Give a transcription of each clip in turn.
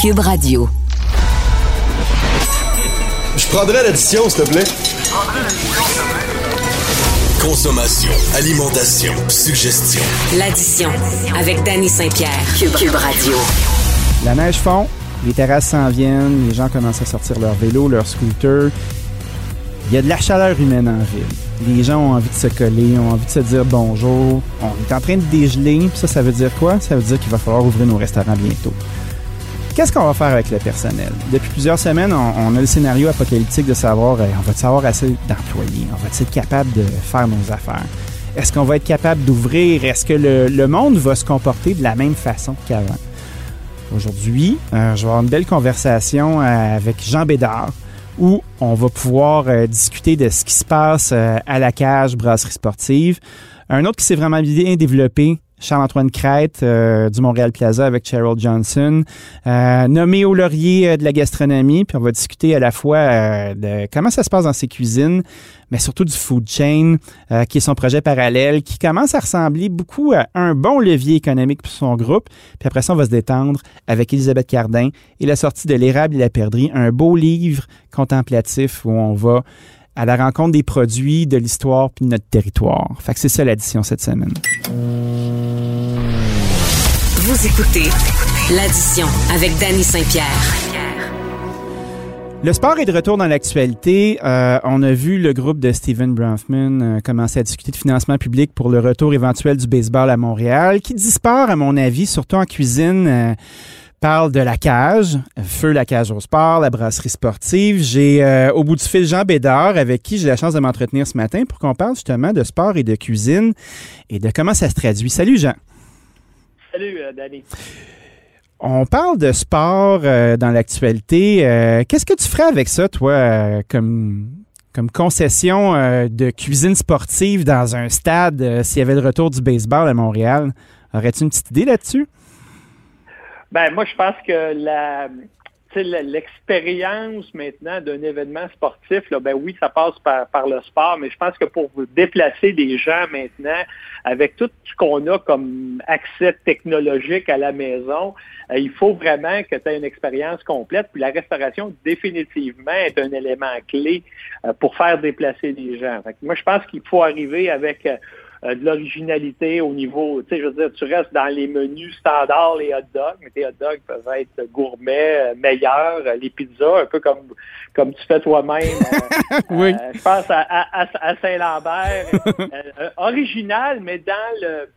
Cube Radio. Je prendrais l'addition, s'il te plaît. Consommation, alimentation, suggestion. L'addition avec Danny Saint-Pierre. Cube, Cube Radio. La neige fond, les terrasses s'en viennent, les gens commencent à sortir leur vélo, leur scooter. Il y a de la chaleur humaine en ville. Les gens ont envie de se coller, ont envie de se dire bonjour. On est en train de dégeler, puis ça, ça veut dire quoi? Ça veut dire qu'il va falloir ouvrir nos restaurants bientôt. Qu'est-ce qu'on va faire avec le personnel? Depuis plusieurs semaines, on, a le scénario apocalyptique de savoir, euh, on va savoir assez d'employés? On va être capable de faire nos affaires? Est-ce qu'on va être capable d'ouvrir? Est-ce que le, monde va se comporter de la même façon qu'avant? Aujourd'hui, euh, je vais avoir une belle conversation euh, avec Jean Bédard où on va pouvoir discuter de ce qui se passe à la cage brasserie sportive. Un autre qui s'est vraiment bien développé, Charles-Antoine Crête euh, du Montréal Plaza avec Cheryl Johnson, euh, nommé au laurier euh, de la gastronomie. Puis on va discuter à la fois de comment ça se passe dans ses cuisines, mais surtout du food chain, qui est son projet parallèle, qui commence à ressembler beaucoup à un bon levier économique pour son groupe. Puis après ça, on va se détendre avec Elisabeth Cardin et la sortie de L'érable et la perdrix, un beau livre contemplatif où on va à la rencontre des produits, de l'histoire puis de notre territoire. Fait que c'est ça l'addition cette semaine. Vous écoutez l'addition avec Danny Saint-Pierre. Le sport est de retour dans l'actualité. Euh, on a vu le groupe de Stephen Bronfman euh, commencer à discuter de financement public pour le retour éventuel du baseball à Montréal, qui dit sport, à mon avis, surtout en cuisine. Euh, parle de la cage, Feu la cage au sport, la brasserie sportive. J'ai euh, au bout du fil Jean Bédard avec qui j'ai la chance de m'entretenir ce matin pour qu'on parle justement de sport et de cuisine et de comment ça se traduit. Salut Jean. Salut euh, Danny. On parle de sport euh, dans l'actualité. Qu'est-ce que tu ferais avec ça, toi, comme, comme concession de cuisine sportive dans un stade s'il y avait le retour du baseball à Montréal? Aurais-tu une petite idée là-dessus? Ben, moi, je pense que la, l'expérience maintenant d'un événement sportif, là, ben oui, ça passe par, le sport, mais je pense que pour déplacer des gens maintenant, avec tout ce qu'on a comme accès technologique à la maison, euh, il faut vraiment que tu aies une expérience complète. Puis la restauration, définitivement, est un élément clé euh, pour faire déplacer les gens. moi, je pense qu'il faut arriver avec euh, euh, de l'originalité au niveau, tu sais, je veux dire, tu restes dans les menus standards, les hot dogs, mais tes hot dogs peuvent être gourmets, euh, meilleurs, euh, les pizzas, un peu comme comme tu fais toi-même. oui. je pense à, à, Saint-Lambert. original, mais dans le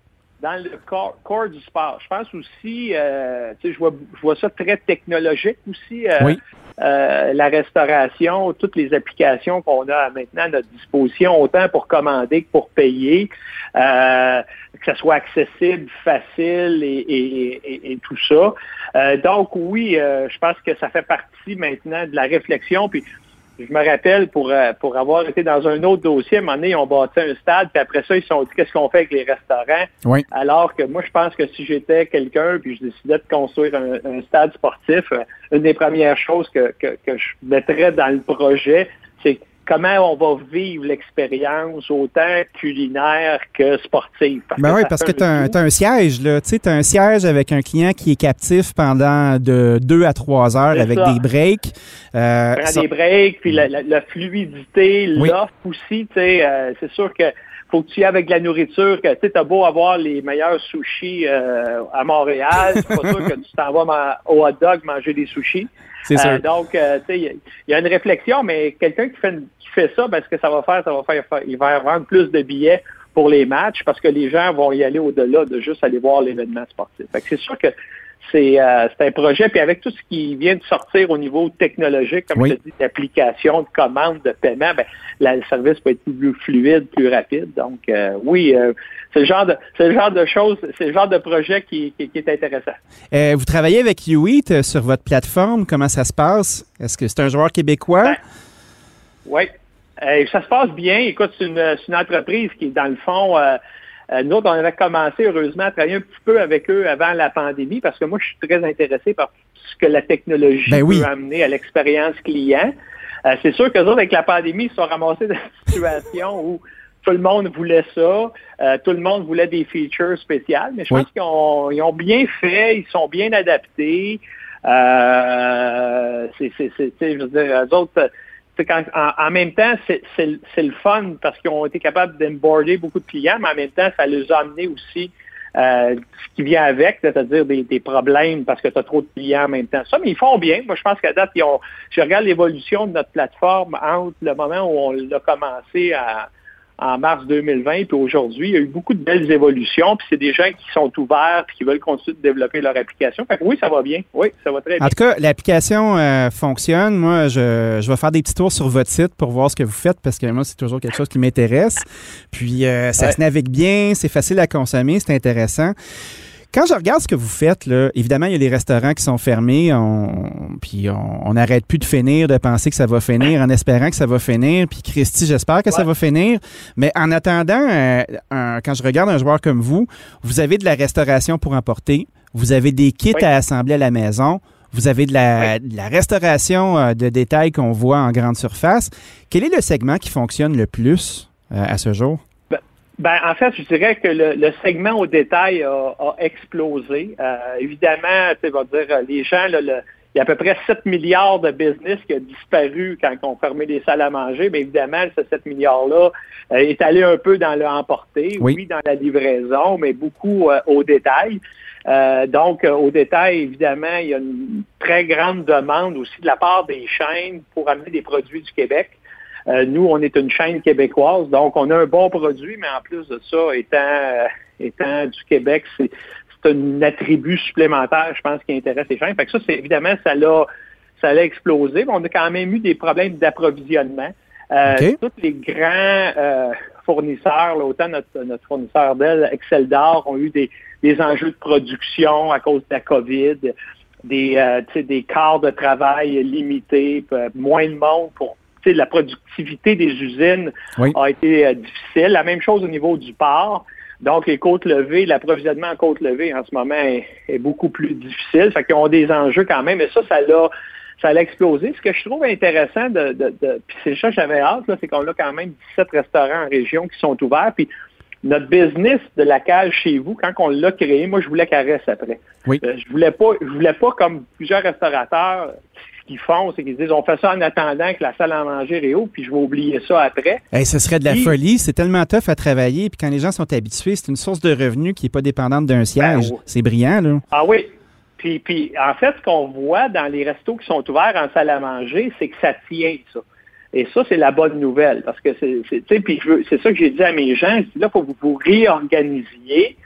dans le corps, corps, du sport. Je pense aussi, tu sais, je vois, je vois ça très technologique aussi. oui. Euh, la restauration, toutes les applications qu'on a maintenant à notre disposition, autant pour commander que pour payer, euh, que ce soit accessible, facile et, tout ça. Euh, donc oui, je pense que ça fait partie maintenant de la réflexion. Puis je me rappelle pour, euh, pour avoir été dans un autre dossier, à un moment donné, ils ont bâti un stade, puis après ça, ils se sont dit qu'est-ce qu'on fait avec les restaurants? Oui. Alors que moi, je pense que si j'étais quelqu'un, puis je décidais de construire un, stade sportif, euh, une des premières choses que, que, que je mettrais dans le projet, c'est comment on va vivre l'expérience autant culinaire que sportive. ben oui, parce que tu as, un siège, là. Tu sais, un siège avec un client qui est captif pendant de 2 à 3 heures avec des breaks. Euh, des breaks, puis la, fluidité, l'offre aussi, tu sais, euh, c'est sûr que faut que tu y avec de la nourriture, tu as beau avoir les meilleurs sushis euh, à Montréal, c'est pas sûr que tu t'en vas au hot dog manger des sushis. C'est euh, donc, euh, tu sais, il y, a une réflexion, mais quelqu'un qui fait, qui fait ça, ben, ce que ça va faire, ça va faire, il va vendre plus de billets pour les matchs parce que les gens vont y aller au-delà de juste aller voir l'événement sportif. c'est sûr que c'est euh, un projet, puis avec tout ce qui vient de sortir au niveau technologique, comme je dis, d'application, de commande, de paiement, ben, le service peut être plus fluide, plus rapide. Donc, euh, oui, euh, c'est le genre de c'est le genre de choses, c'est le genre de projet qui, est intéressant. vous travaillez avec U8 sur votre plateforme. Comment ça se passe? Est-ce que c'est un joueur québécois? Ben, oui. ça se passe bien. Écoute, c'est une, une, entreprise qui, dans le fond, nous autres, on avait commencé heureusement à travailler un petit peu avec eux avant la pandémie parce que moi, je suis très intéressé par ce que la technologie ben peut amener à l'expérience client. Euh, c'est sûr que autres, avec la pandémie, ils se sont ramassés dans une situation où tout le monde voulait ça, euh, tout le monde voulait des features spéciales, mais je pense qu'ils ont, bien fait, ils sont bien adaptés. Euh, c'est, c'est, c'est, je veux dire, eux autres, en, même temps, c'est, le fun parce qu'ils ont été capables d'emborder beaucoup de clients, mais en même temps, ça les a amenés aussi euh, ce qui vient avec, c'est-à-dire des, problèmes parce que tu as trop de clients en même temps. Ça, mais ils font bien. Moi, je pense qu'à date, ils je regarde l'évolution de notre plateforme entre le moment où on l'a commencé à, en mars 2020, puis aujourd'hui, il y a eu beaucoup de belles évolutions, puis c'est des gens qui sont ouverts, puis qui veulent continuer de développer leur application. Fait que oui, ça va bien. Oui, ça va très bien. En tout cas, l'application euh, fonctionne. Moi, je, je, vais faire des petits tours sur votre site pour voir ce que vous faites, parce que moi, c'est toujours quelque chose qui m'intéresse. Puis, euh, ça se navigue bien, c'est facile à consommer, c'est intéressant. Quand je regarde ce que vous faites, là, évidemment, il y a les restaurants qui sont fermés, on, puis on n'arrête plus de finir, de penser que ça va finir, en espérant que ça va finir. Puis Christy, j'espère que ça va finir. Mais en attendant, euh, quand je regarde un joueur comme vous, vous avez de la restauration pour emporter, vous avez des kits à assembler à la maison, vous avez de la, restauration euh, de détails qu'on voit en grande surface. Quel est le segment qui fonctionne le plus euh, à ce jour? Ben, en fait, je dirais que le, segment au détail a, explosé. Euh, évidemment, tu vas dire, les gens, il y a à peu près 7 milliards de business qui a disparu quand on fermait les salles à manger. Mais évidemment, ce 7 milliards-là euh, est allé un peu dans le emporté, oui, dans la livraison, mais beaucoup euh, au détail. donc, au détail, évidemment, il y a une très grande demande aussi de la part des chaînes pour amener des produits du Québec. Euh, nous, on est une chaîne québécoise, donc on a un bon produit, mais en plus de ça, étant, euh, étant du Québec, c'est un attribut supplémentaire, je pense, qui intéresse les chaînes. Fait que ça, c'est évidemment, ça l'a ça l'a explosé, mais on a quand même eu des problèmes d'approvisionnement. Euh, Tous les grands euh, fournisseurs, autant notre, notre fournisseur d'elle, Excel d'Or, ont eu des, des enjeux de production à cause de la COVID, des, euh, des quarts de travail limités, moins de monde pour la productivité des usines a été euh, difficile. La même chose au niveau du port. Donc, les côtes levées, l'approvisionnement en côtes levées en ce moment est, beaucoup plus difficile. Fait qu'ils ont des enjeux quand même. Et ça, ça l'a ça a explosé. Ce que je trouve intéressant, de, de, puis c'est ça que j'avais hâte, c'est qu'on a quand même 17 restaurants en région qui sont ouverts. Puis notre business de la cage chez vous, quand on l'a créé, moi, je voulais qu'elle reste après. Oui. Euh, je voulais pas, je voulais pas comme plusieurs restaurateurs ce qu'ils font, c'est qu'ils disent on fait ça en attendant que la salle à manger réouvre, puis je vais oublier ça après. Hey, ce serait de la folie. C'est tellement tough à travailler. Puis quand les gens sont habitués, c'est une source de revenus qui n'est pas dépendante d'un siège. Ben c'est brillant, là. Ah oui. Puis, puis en fait, ce qu'on voit dans les restos qui sont ouverts en salle à manger, c'est que ça tient, ça. Et ça, c'est la bonne nouvelle. Parce que c'est, c'est ça que j'ai dit à mes gens. Là, il faut que vous vous réorganisiez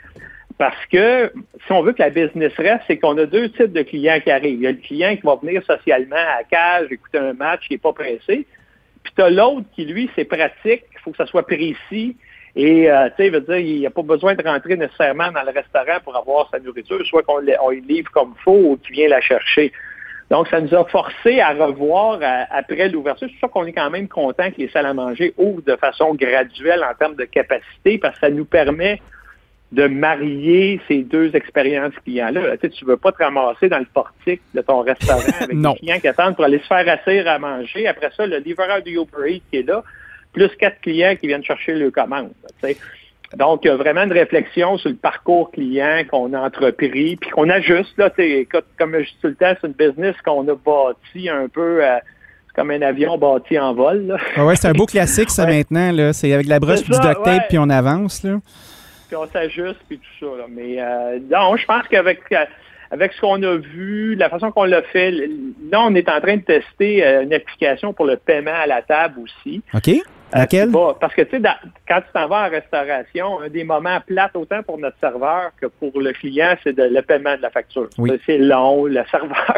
parce que si on veut que la business reste, c'est qu'on a deux types de clients qui arrivent. Il y a le client qui va venir socialement à cage, écouter un match, qui n'est pas pressé. Puis tu as l'autre qui, lui, c'est pratique, il faut que ça soit précis. Et, euh, tu sais, veut dire, il n'y a pas besoin de rentrer nécessairement dans le restaurant pour avoir sa nourriture, soit qu'on on livre comme il faut ou qu'il vient la chercher. Donc, ça nous a forcé à revoir après l'ouverture. C'est ça qu'on est quand même content que les salles à manger ouvrent de façon graduelle en termes de capacité, parce que ça nous permet de marier ces deux expériences clients-là. Tu ne veux pas te ramasser dans le portique de ton restaurant avec des clients qui attendent pour aller se faire asseoir à manger. Après ça, le livreur du Uber Eats qui est là, plus quatre clients qui viennent chercher le commande. Donc, il y a vraiment une réflexion sur le parcours client qu'on a entrepris, puis qu'on ajuste. Là, comme je dis tout le temps, c'est une business qu'on a bâti un peu euh, comme un avion bâti en vol. Ah ouais, c'est un beau classique, ça, maintenant. C'est avec la brosse du duct tape, puis on avance. Là puis on s'ajuste, puis tout ça. Mais euh, non, je pense qu'avec euh, avec ce qu'on a vu, la façon qu'on l'a fait, là, on est en train de tester une application pour le paiement à la table aussi. OK. Laquelle? parce que, tu sais, quand tu t'en vas en restauration, un des moments plates autant pour notre serveur que pour le client, c'est le paiement de la facture. C'est long, le serveur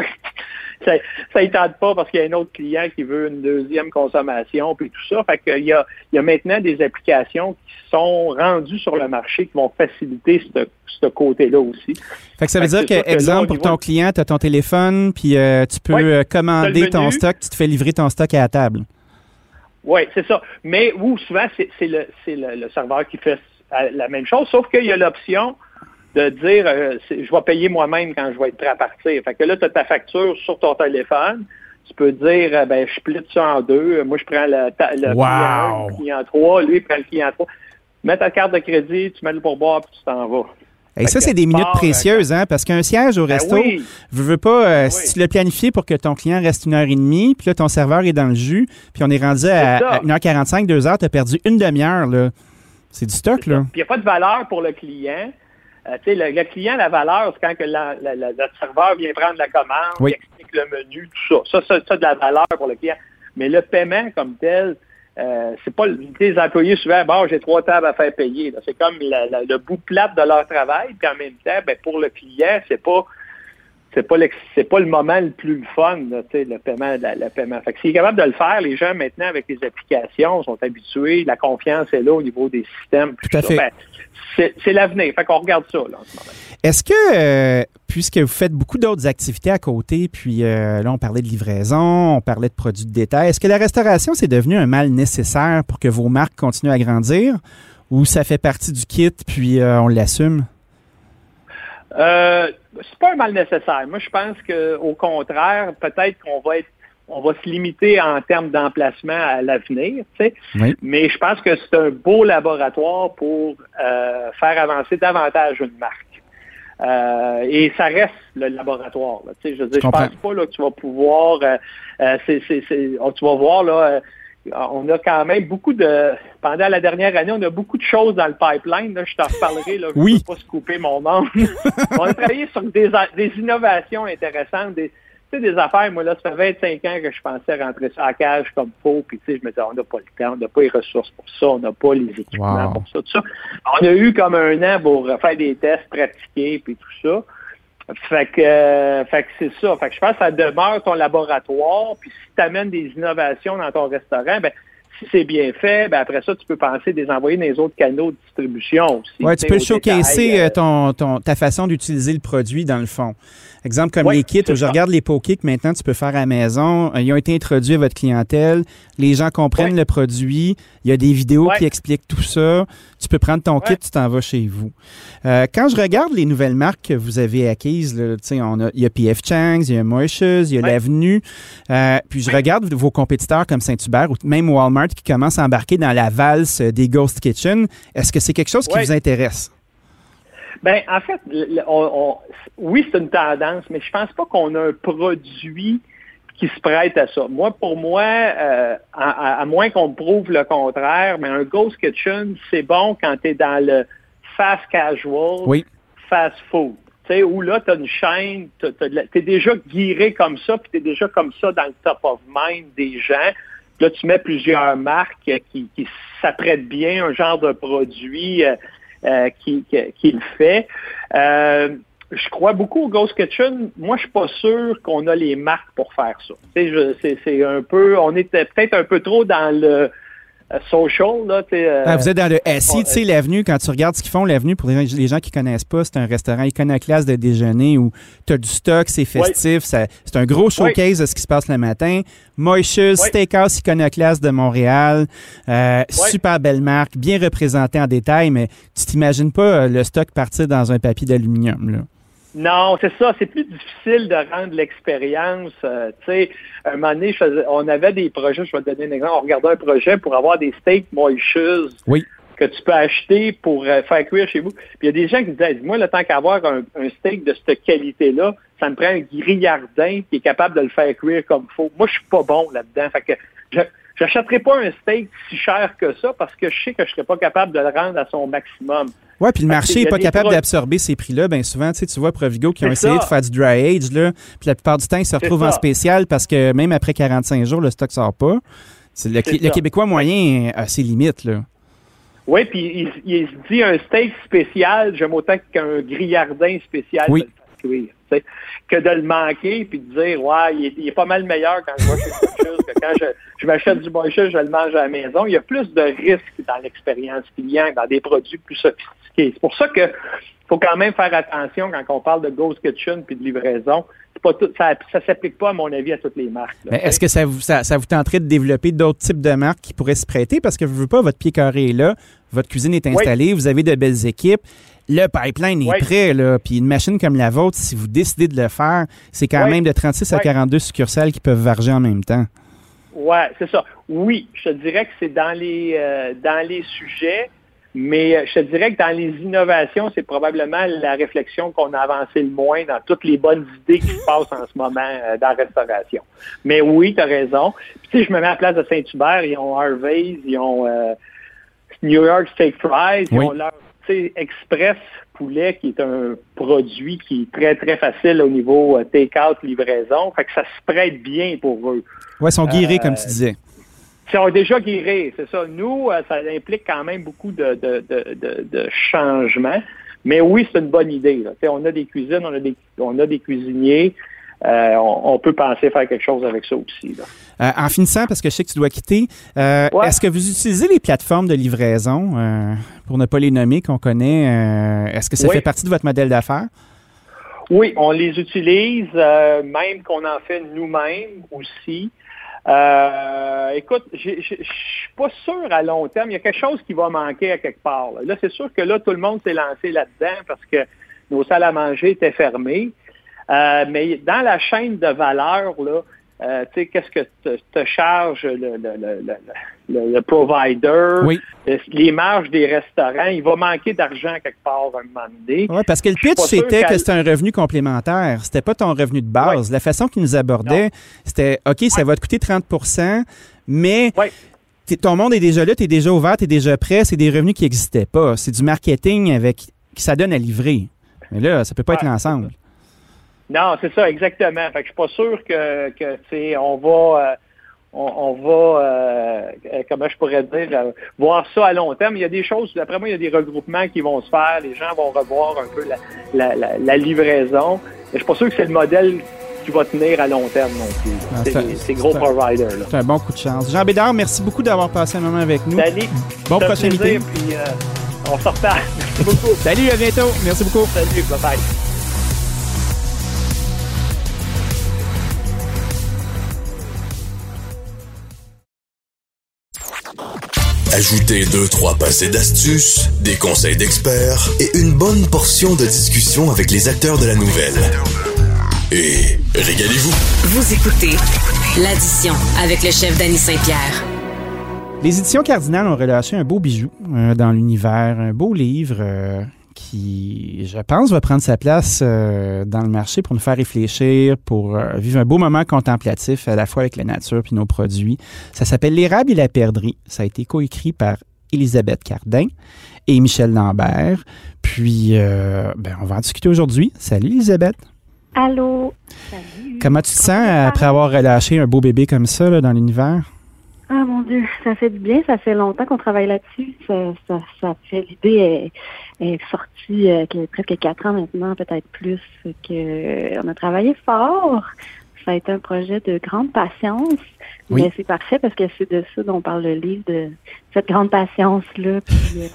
ça, ça tente pas parce qu'il y a un autre client qui veut une deuxième consommation, puis tout ça. Fait qu'il y a, il y a maintenant des applications qui sont rendues sur le marché qui vont faciliter ce, côté-là aussi. Fait que ça veut dire que, exemple, pour ton client, tu as ton téléphone, puis euh, tu peux euh, commander ton stock, tu te fais livrer ton stock à la table. Oui, c'est ça. Mais où souvent, c'est le, le, le serveur qui fait la même chose, sauf qu'il y a l'option de dire euh, je vais payer moi-même quand je vais être prêt à partir. Fait que là, tu as ta facture sur ton téléphone. Tu peux dire euh, ben je split ça en deux. Moi, je prends le, client, le client 3, lui il prend le client 3. Mets ta carte de crédit, tu mets le pourboire, puis tu t'en vas. Et ça, c'est des minutes précieuses, hein, parce qu'un siège au Ben resto, oui. veux, veux pas, euh, oui. si tu l'as planifié pour que ton client reste une heure et demie, puis là, ton serveur est dans le jus, puis on est rendu à, C'est ça. à 1h45, 2h, tu as perdu une demi-heure, là. C'est du stock, là. Puis il n'y a pas de valeur pour le client. Euh, tu sais, le, le client, la valeur, c'est quand que la- la- la- le serveur vient prendre la commande, Oui. il explique le menu, tout ça. Ça, ça, ça, de la valeur pour le client. Mais le paiement comme tel, euh, c'est pas le- les employés souvent, bon, j'ai trois tables à faire payer. C'est comme la- la- le bout plate de leur travail. Puis en même temps, ben, pour le client, c'est pas c'est pas c'est pas le moment le plus fun, là, le paiement, la- le paiement. Fait que s'il est capable de le faire, les gens maintenant avec les applications sont habitués, la confiance est là au niveau des systèmes. Tout à. Ben, c'est l'avenir. Fait qu'on regarde ça là, en ce moment. Est-ce que, euh, puisque vous faites beaucoup d'autres activités à côté, puis euh, là, on parlait de livraison, on parlait de produits de détail, est-ce que la restauration, c'est devenu un mal nécessaire pour que vos marques continuent à grandir? Ou ça fait partie du kit, puis euh, on l'assume? Euh, c'est pas un mal nécessaire. Moi, je pense que au contraire, peut-être qu'on va être on va se limiter en termes d'emplacement à l'avenir. Oui. Mais je pense que c'est un beau laboratoire pour euh, faire avancer davantage une marque. Euh, et ça reste le laboratoire. Là. Je comprends. pense pas là, que tu vas pouvoir. euh, oh, tu vas voir là. on a quand même beaucoup de. Pendant la dernière année, on a beaucoup de choses dans le pipeline. Là, je t'en reparlerai. Là, je Oui. ne veux pas se couper mon nom. on a travaillé sur des, innovations intéressantes, des, sais, des affaires. Moi, là, ça fait 25 ans que je pensais rentrer ça en cage comme faux. Puis, tu sais, je me disais, on n'a pas le temps, on n'a pas les ressources pour ça, on n'a pas les équipements Wow. pour ça, tout ça. On a eu comme un an pour faire des tests, pratiquer, puis tout ça. Fait que, euh, fait que c'est ça. Fait que je pense que ça demeure ton laboratoire. Puis si tu amènes des innovations dans ton restaurant, ben, si c'est bien fait, ben après ça, tu peux penser des envoyer dans les autres canaux de distribution aussi. Oui, tu peux showcaser euh, euh, ton, ton- ta façon d'utiliser le produit dans le fond. Exemple comme les kits, c'est je ça. regarde les pots que maintenant tu peux faire à la maison. Euh, Ils ont été introduits à votre clientèle. Les gens comprennent le produit. Il y a des vidéos qui expliquent tout ça. Tu peux prendre ton kit, tu t'en vas chez vous. Euh, quand je regarde les nouvelles marques que vous avez acquises, là, tu sais, on a, il y a PF Chang's, il y a Moishes, il y a l'Avenue. Euh, puis je regarde vos compétiteurs comme Saint-Hubert ou même Walmart qui commencent à embarquer dans la valse des Ghost Kitchen. Est-ce que c'est quelque chose qui vous intéresse? Ben, en fait, on- on- oui, c'est une tendance, mais je pense pas qu'on a un produit qui se prête à ça. Moi, pour moi, euh, à, moins qu'on prouve le contraire, mais un Ghost Kitchen, c'est bon quand tu es dans le fast casual, Oui. fast food. Où là, tu as une chaîne, tu es déjà guiré comme ça, puis tu es déjà comme ça dans le top of mind des gens. Là, tu mets plusieurs marques qui, s'apprêtent bien, un genre de produit euh, euh, qui, le fait. Euh, je crois beaucoup au Ghost Kitchen. Moi, je suis pas sûr qu'on a les marques pour faire ça. C'est un peu, on était peut-être un peu trop dans le social là. euh, Ah, vous êtes dans le SI, on- tu sais, l'avenue, quand tu regardes ce qu'ils font, l'avenue, pour les gens, les gens qui connaissent pas, c'est un restaurant iconoclaste de déjeuner où tu as du stock, c'est festif, c'est un gros showcase de ce qui se passe le matin. Moishes, Steakhouse iconoclaste de Montréal, euh, super belle marque, bien représentée en détail, mais tu t'imagines pas euh, le stock partir dans un papier d'aluminium, là. Non, c'est ça. C'est plus difficile de rendre l'expérience. euh, tu sais, un moment donné, faisais- on avait des projets, je vais te donner un exemple. On regardait un projet pour avoir des steaks moishes Oui. que tu peux acheter pour euh, faire cuire chez vous. Puis il y a des gens qui disaient, moi, le temps qu'avoir un, un steak de cette qualité-là, ça me prend un grillardin qui est capable de le faire cuire comme il faut. Moi, je suis pas bon là-dedans. Fait que je j'achèterai pas un steak si cher que ça parce que je sais que je serais pas capable de le rendre à son maximum. Ouais, puis le marché n'est pas capable pro- d'absorber ces prix-là. Bien souvent, tu sais, tu vois Provigo qui ont essayé ça. de faire du dry age, là, puis la plupart du temps, ils se retrouvent en spécial parce que même après 45 jours, le stock sort pas. Le. Québécois moyen a ses limites, là. Oui, puis il, il se dit un steak spécial, j'aime autant qu'un grillardin spécial Oui. de le faire cuire, que de le manquer puis de dire ouais, il est, il est pas mal meilleur quand je vais chez que quand je, je m'achète du Boychus, je le mange à la maison. Il y a plus de risques dans l'expérience client, dans des produits plus sophistiqués. C'est pour ça que faut quand même faire attention quand on parle de Ghost Kitchen puis de livraison. Pas tout, ça ça s'applique pas, à mon avis, à toutes les marques. est-ce que ça vous, ça, ça vous tenterait de développer d'autres types de marques qui pourraient se prêter? Parce que vous ne pas, votre pied carré est là, votre cuisine est installée, vous avez de belles équipes, le pipeline est Oui. prêt, là, puis une machine comme la vôtre, si vous décidez de le faire, c'est quand Oui. même de 36 à Oui. 42 succursales qui peuvent varger en même temps. Ouais, c'est ça. Oui, je te dirais que c'est dans les euh, dans les sujets. Mais euh, je te dirais que dans les innovations, c'est probablement la réflexion qu'on a avancé le moins dans toutes les bonnes idées qui se passent en ce moment euh, dans la restauration. Mais oui, tu as raison. Puis, tu sais, je me mets à la place de Saint-Hubert, ils ont Harvey's, ils ont euh, New York Steak Fries, ils ont leur Express poulet qui est un produit qui est très, très facile au niveau take-out, livraison. Fait que ça se prête bien pour eux. Oui, ils sont guéris, comme tu disais. Sont déjà guéris, c'est ça. Nous, euh, ça implique quand même beaucoup de, de, changements. Mais oui, c'est une bonne idée. On a des cuisines, on a des, on a des cuisiniers. Euh, on, peut penser faire quelque chose avec ça aussi. Euh, en finissant, parce que je sais que tu dois quitter, est-ce que vous utilisez les plateformes de livraison, pour ne pas les nommer, qu'on connaît? est-ce que ça fait partie de votre modèle d'affaires? Oui, on les utilise, même qu'on en fait nous-mêmes aussi. Euh, écoute, je suis pas sûr à long terme. Il y a quelque chose qui va manquer à quelque part. Là, c'est sûr que là, tout le monde s'est lancé là-dedans parce que nos salles à manger étaient fermées. Euh, mais dans la chaîne de valeur, là, euh, tu sais, qu'est-ce que te, charge le, le, provider, les marges des restaurants. Il va manquer d'argent quelque part à un moment donné. Oui, parce que le pitch, c'était que c'était un revenu complémentaire. C'était pas ton revenu de base. La façon qu'il nous abordait, c'était OK, ça va te coûter 30% mais ton monde est déjà là, tu es déjà ouvert, tu es déjà prêt. C'est des revenus qui n'existaient pas. C'est du marketing avec qui ça donne à livrer. Mais là, ça peut pas être l'ensemble. Non, c'est ça, exactement. Fait que je suis pas sûr que, que on va. Euh, on, va, euh, euh, comment je pourrais dire, voir ça à long terme. Il y a des choses, d'après moi, il y a des regroupements qui vont se faire. Les gens vont revoir un peu la, livraison. Mais je suis pas sûr que c'est le modèle qui va tenir à long terme non plus. Ah, c'est gros providers. C'est un bon coup de chance. Jean Bédard, merci beaucoup d'avoir passé un moment avec nous. Salut. Bon prochain meeting. Puis, on se reparle. Merci beaucoup. Salut, à bientôt. Merci beaucoup. Salut, bye bye. Ajoutez deux, trois passés d'astuces, des conseils d'experts et une bonne portion de discussion avec les acteurs de la nouvelle. Et régalez-vous. Vous écoutez l'addition avec le chef Danny Saint-Pierre. Les éditions Cardinal ont relâché un beau bijou euh, dans l'univers, un beau livre euh, qui, je pense, va prendre sa place euh, dans le marché pour nous faire réfléchir, pour euh, vivre un beau moment contemplatif à la fois avec la nature puis nos produits. Ça s'appelle L'érable et la perdrix. Ça a été coécrit par Elisabeth Cardin et Michel Lambert. Puis, euh, ben, on va en discuter aujourd'hui. Salut, Elisabeth. Allô. Salut. Comment tu te sens après avoir relâché un beau bébé comme ça dans l'univers? Ah mon Dieu, ça fait du bien. Ça fait longtemps qu'on travaille là-dessus. Ça, ça, ça, fait l'idée est, sortie euh, presque quatre ans maintenant, peut-être plus. Que on a travaillé fort. Ça a été un projet de grande patience. Mais c'est parfait parce que c'est de ça dont parle le livre, de cette grande patience-là, puis euh,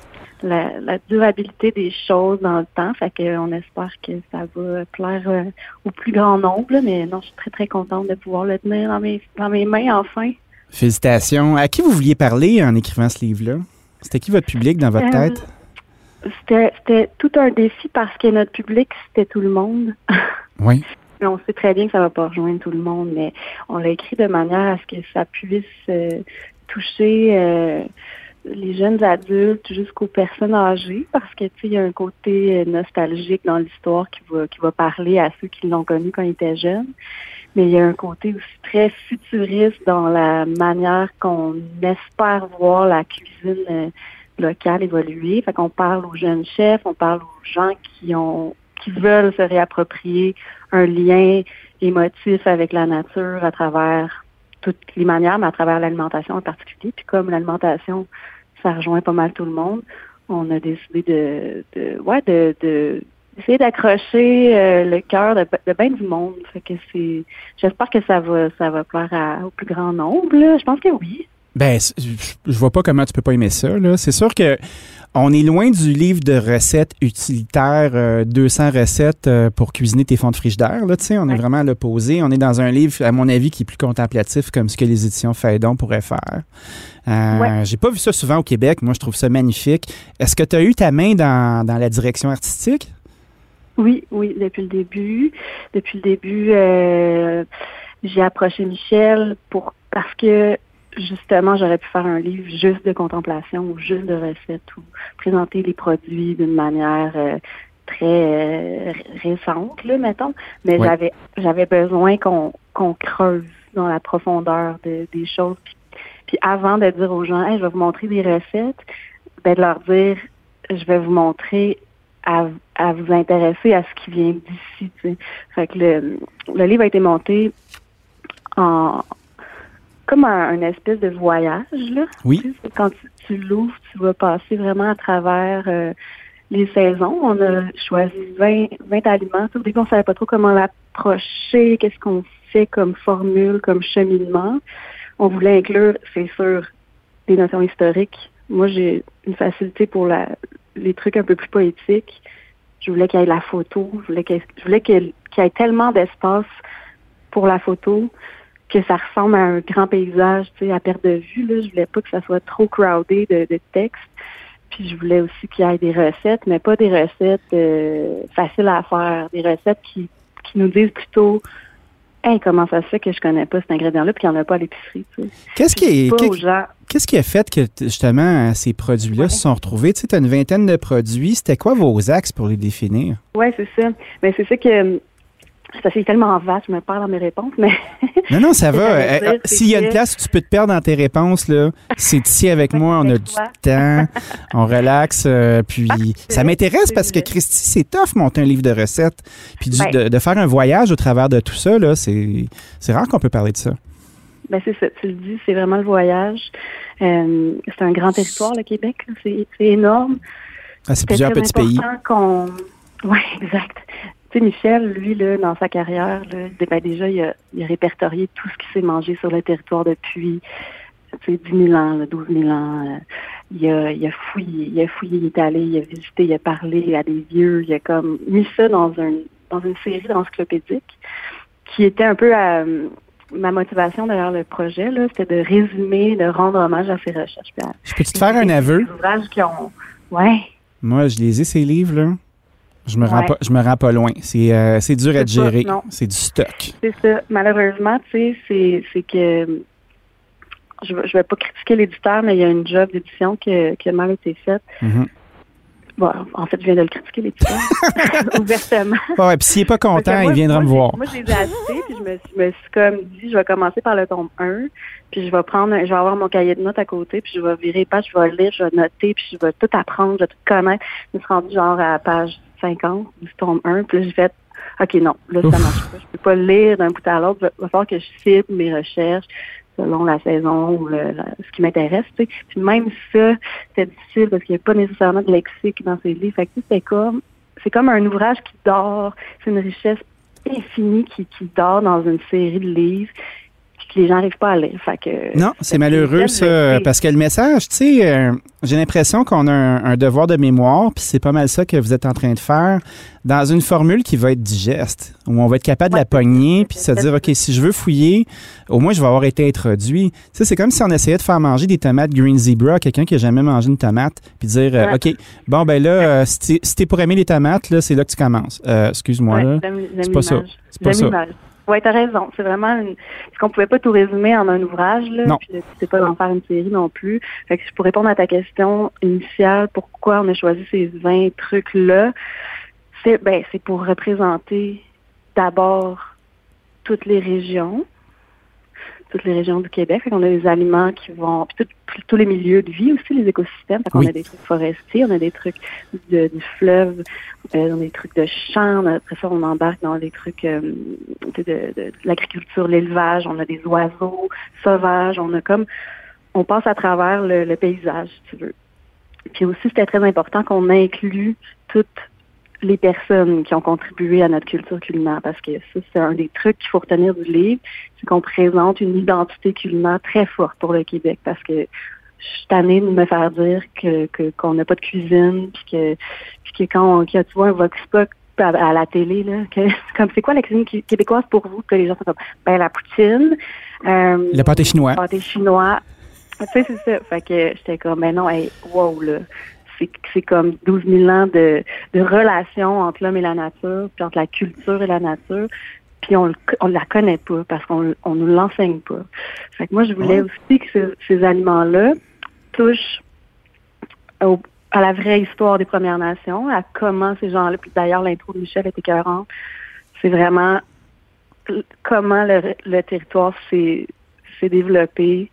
la, la, durabilité des choses dans le temps. Fait qu'on espère que ça va plaire euh, au plus grand nombre. Mais non, je suis très, très contente de pouvoir le tenir dans mes, dans mes mains enfin. Félicitations. À qui vous vouliez parler en écrivant ce livre-là? C'était qui votre public dans votre euh, tête? C'était tout un défi parce que notre public, c'était tout le monde. Oui. on sait très bien que ça ne va pas rejoindre tout le monde, mais on l'a écrit de manière à ce que ça puisse euh, toucher euh, les jeunes adultes jusqu'aux personnes âgées, parce que tu il y a un côté nostalgique dans l'histoire qui va qui va parler à ceux qui l'ont connu quand ils étaient jeunes mais il y a un côté aussi très futuriste dans la manière qu'on espère voir la cuisine euh, locale évoluer. Fait qu'on parle aux jeunes chefs, on parle aux gens qui ont qui veulent se réapproprier un lien émotif avec la nature à travers toutes les manières, mais à travers l'alimentation en particulier. Puis comme l'alimentation, ça rejoint pas mal tout le monde, on a décidé de, de ouais, de, de essayer d'accrocher euh, le cœur de, de bien du monde. Fait que c'est, j'espère que ça va, ça va plaire au plus grand nombre. Je pense que oui. Ben, je vois pas comment tu peux pas aimer ça. Là. C'est sûr que on est loin du livre de recettes utilitaires, 200 euh, recettes euh, pour cuisiner tes fonds de frigidaire. Là, on est vraiment à l'opposé. On est dans un livre, à mon avis, qui est plus contemplatif, comme ce que les éditions Faidon pourraient faire. Euh, J'ai pas vu ça souvent au Québec. Moi, je trouve ça magnifique. Est-ce que tu as eu ta main dans, dans la direction artistique? Oui, oui, depuis le début. Depuis le début, euh, j'ai approché Michel pour parce que justement, j'aurais pu faire un livre juste de contemplation ou juste de recettes ou présenter les produits d'une manière euh, très euh, récente, là, mettons. Mais j'avais j'avais besoin qu'on qu'on creuse dans la profondeur de, des choses. Puis, avant de dire aux gens, je vais vous montrer des recettes, ben, de leur dire, je vais vous montrer à, à vous intéresser à ce qui vient d'ici. Fait que le, le livre a été monté en, comme un, espèce de voyage. Là. Oui. quand tu, l'ouvres, tu vas passer vraiment à travers euh, les saisons. On a choisi 20, 20 aliments. Au début, on ne savait pas trop comment l'approcher, qu'est-ce qu'on fait comme formule, comme cheminement. On voulait inclure, c'est sûr, des notions historiques. Moi, j'ai une facilité pour la, les trucs un peu plus poétiques. Je voulais qu'il y ait la photo. Je voulais qu'il y ait tellement d'espace pour la photo que ça ressemble à un grand paysage, tu sais, à perte de vue. Là. Je voulais pas que ça soit trop crowded de, de texte. Puis je voulais aussi qu'il y ait des recettes, mais pas des recettes euh, faciles à faire, des recettes qui, qui nous disent plutôt Hey, comment ça se fait que je connais pas cet ingrédient-là puis qu'il n'y en a pas à l'épicerie. Tu sais. Qu'est-ce qui est. Qu'est-ce qui a fait que justement ces produits-là se sont retrouvés? Tu sais, tu as une vingtaine de produits. C'était quoi vos axes pour les définir? Oui, c'est ça. Mais c'est ça que ça c'est tellement vaste, je me perds dans mes réponses, mais. Non, non, ça va. Euh, euh, s'il y a une place où tu peux te perdre dans tes réponses, là, c'est ici avec moi, on a du temps, on relaxe, euh, puis ça m'intéresse parce que Christy, c'est tough monter un livre de recettes, puis ben de, faire un voyage au travers de tout ça, là, c'est, rare qu'on peut parler de ça. Ben c'est ça, tu le dis, c'est vraiment le voyage. c'est un grand territoire, le Québec, c'est, énorme. Ah, c'est plusieurs petits pays. Oui, exact. Michel, lui, là, dans sa carrière, là, ben, déjà, il a, répertorié tout ce qui s'est mangé sur le territoire depuis 10 000 ans, 12 000 ans. Euh, il, a, il a fouillé, il a fouillé, il est allé, il a visité, il a parlé à des vieux, il a comme mis ça dans, un, dans une série encyclopédique qui était un peu à, ma motivation derrière le projet, là, c'était de résumer, de rendre hommage à ses recherches. je peux te faire un aveu? qui ont... Ouais. Moi, je lisais ces livres-là. Je me, rends pas, je me rends pas loin. C'est euh, dur à gérer. C'est du stock. C'est ça. Malheureusement, tu sais, c'est que je ne vais pas critiquer l'éditeur, mais il y a une job d'édition qui, qui, a mal été faite. Mm-hmm. Bon, en fait, je viens de le critiquer, l'éditeur, ouvertement. Ouais, puis s'il n'est pas content, il viendra me voir. Moi, je les ai achetés, puis je me, je me, suis comme dit, je vais commencer par le tome 1, puis je vais prendre, je vais avoir mon cahier de notes à côté, puis je vais virer page, je vais lire, je vais noter, puis je vais tout apprendre, je vais tout connaître. Je me suis rendue genre à la page 50 du tome 1. Puis là, j'ai fait, OK, non, là, ça marche pas. Je peux pas le lire d'un bout à l'autre. Il va falloir que je cible mes recherches selon la saison ou le, ce qui m'intéresse. Tu sais. Puis même ça, c'est difficile parce qu'il n'y a pas nécessairement de lexique dans ces livres. Fait que comme c'est comme un ouvrage qui dort. C'est une richesse infinie qui, qui dort dans une série de livres les gens n'arrivent pas à lire. non, c'est malheureux ça, parce que le message, tu sais, euh, j'ai l'impression qu'on a un, devoir de mémoire, puis c'est pas mal ça que vous êtes en train de faire dans une formule qui va être digeste, où on va être capable de la pogner, puis se dire, OK, si je veux fouiller, au moins je vais avoir été introduit. Tu sais, c'est comme si on essayait de faire manger des tomates Green Zebra à quelqu'un qui n'a jamais mangé une tomate, puis dire, euh, OK, bon, ben là, euh, si t'es pour aimer les tomates, là, c'est là que tu commences. Excuse-moi, là. C'est pas ça. C'est pas ça. Oui, tu as raison. C'est vraiment une... ce qu'on pouvait pas tout résumer en un ouvrage, là. Non. Puis c'est pas d'en faire une série non plus. Fait que pour répondre à ta question initiale, pourquoi on a choisi ces 20 trucs-là, c'est ben c'est pour représenter d'abord toutes les régions, toutes les régions du Québec. on a des aliments qui vont, puis tous les milieux de vie aussi, les écosystèmes. On a des trucs forestiers, on a des trucs de, du fleuve, euh, on a des trucs de champs. Après ça, on embarque dans des trucs euh, de, de, l'agriculture, l'élevage. On a des oiseaux sauvages. On a comme, on passe à travers le, le paysage, si tu veux. Puis aussi, c'était très important qu'on inclue toutes les personnes qui ont contribué à notre culture culinaire, parce que ça, c'est un des trucs qu'il faut retenir du livre, c'est qu'on présente une identité culinaire très forte pour le Québec, parce que je suis tannée de me faire dire que qu'on n'a pas de cuisine, puis que, puis que quand, on, tu vois un vox pop à, la télé, là, que, comme c'est quoi la cuisine québécoise pour vous, que les gens sont comme, ben la poutine, euh, le pâté chinois, le pâté chinois, tu sais, c'est ça. Fait que j'étais comme, ben non, hey, wow, là c'est comme 12 000 ans de, de relations entre l'homme et la nature, puis entre la culture et la nature. puis on on la connaît pas parce qu'on on nous l'enseigne pas. Fait que moi je voulais aussi que ces aliments-là touchent à la vraie histoire des Premières Nations, à comment ces gens-là, puis d'ailleurs l'intro de Michel était écœurante, c'est vraiment comment le, territoire s'est développé